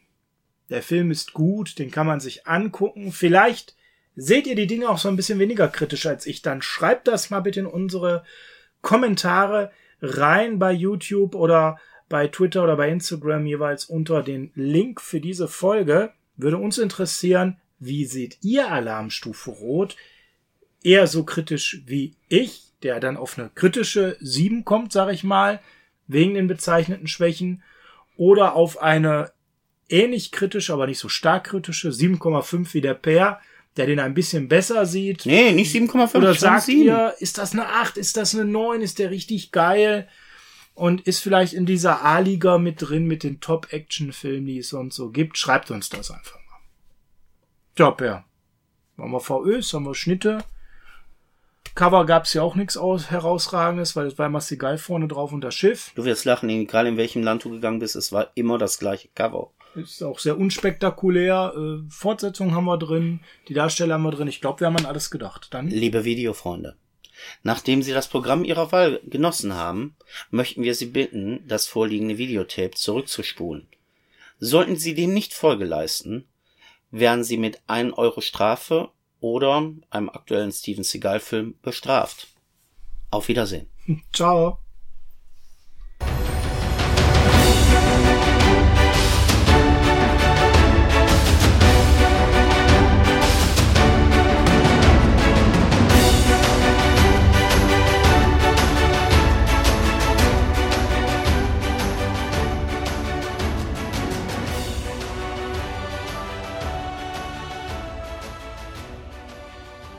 Der Film ist gut, den kann man sich angucken. Vielleicht Seht ihr die Dinge auch so ein bisschen weniger kritisch als ich, dann schreibt das mal bitte in unsere Kommentare rein bei YouTube oder bei Twitter oder bei Instagram jeweils unter den Link für diese Folge. Würde uns interessieren, wie seht ihr Alarmstufe Rot? Eher so kritisch wie ich, der dann auf eine kritische 7 kommt, sag ich mal, wegen den bezeichneten Schwächen, oder auf eine ähnlich kritische, aber nicht so stark kritische 7,5 wie der Pair, der den ein bisschen besser sieht. Nee, nicht 7,5. Oder sagt 7. ihr, ist das eine 8, ist das eine 9, ist der richtig geil? Und ist vielleicht in dieser A-Liga mit drin, mit den Top-Action-Filmen, die es sonst so gibt. Schreibt uns das einfach mal. Ja, Per. Haben wir VÖs, haben wir Schnitte. Cover gab's ja auch nichts aus, herausragendes, weil es war immer geil vorne drauf und das Schiff. Du wirst lachen, egal in welchem Land du gegangen bist, es war immer das gleiche Cover. Ist auch sehr unspektakulär. Äh, Fortsetzung haben wir drin, die Darsteller haben wir drin. Ich glaube, wir haben an alles gedacht. Dann. Liebe Videofreunde, nachdem Sie das Programm Ihrer Wahl genossen haben, möchten wir Sie bitten, das vorliegende Videotape zurückzuspulen. Sollten Sie dem nicht Folge leisten, werden Sie mit 1 Euro Strafe oder einem aktuellen Steven Seagal Film bestraft. Auf Wiedersehen. Ciao.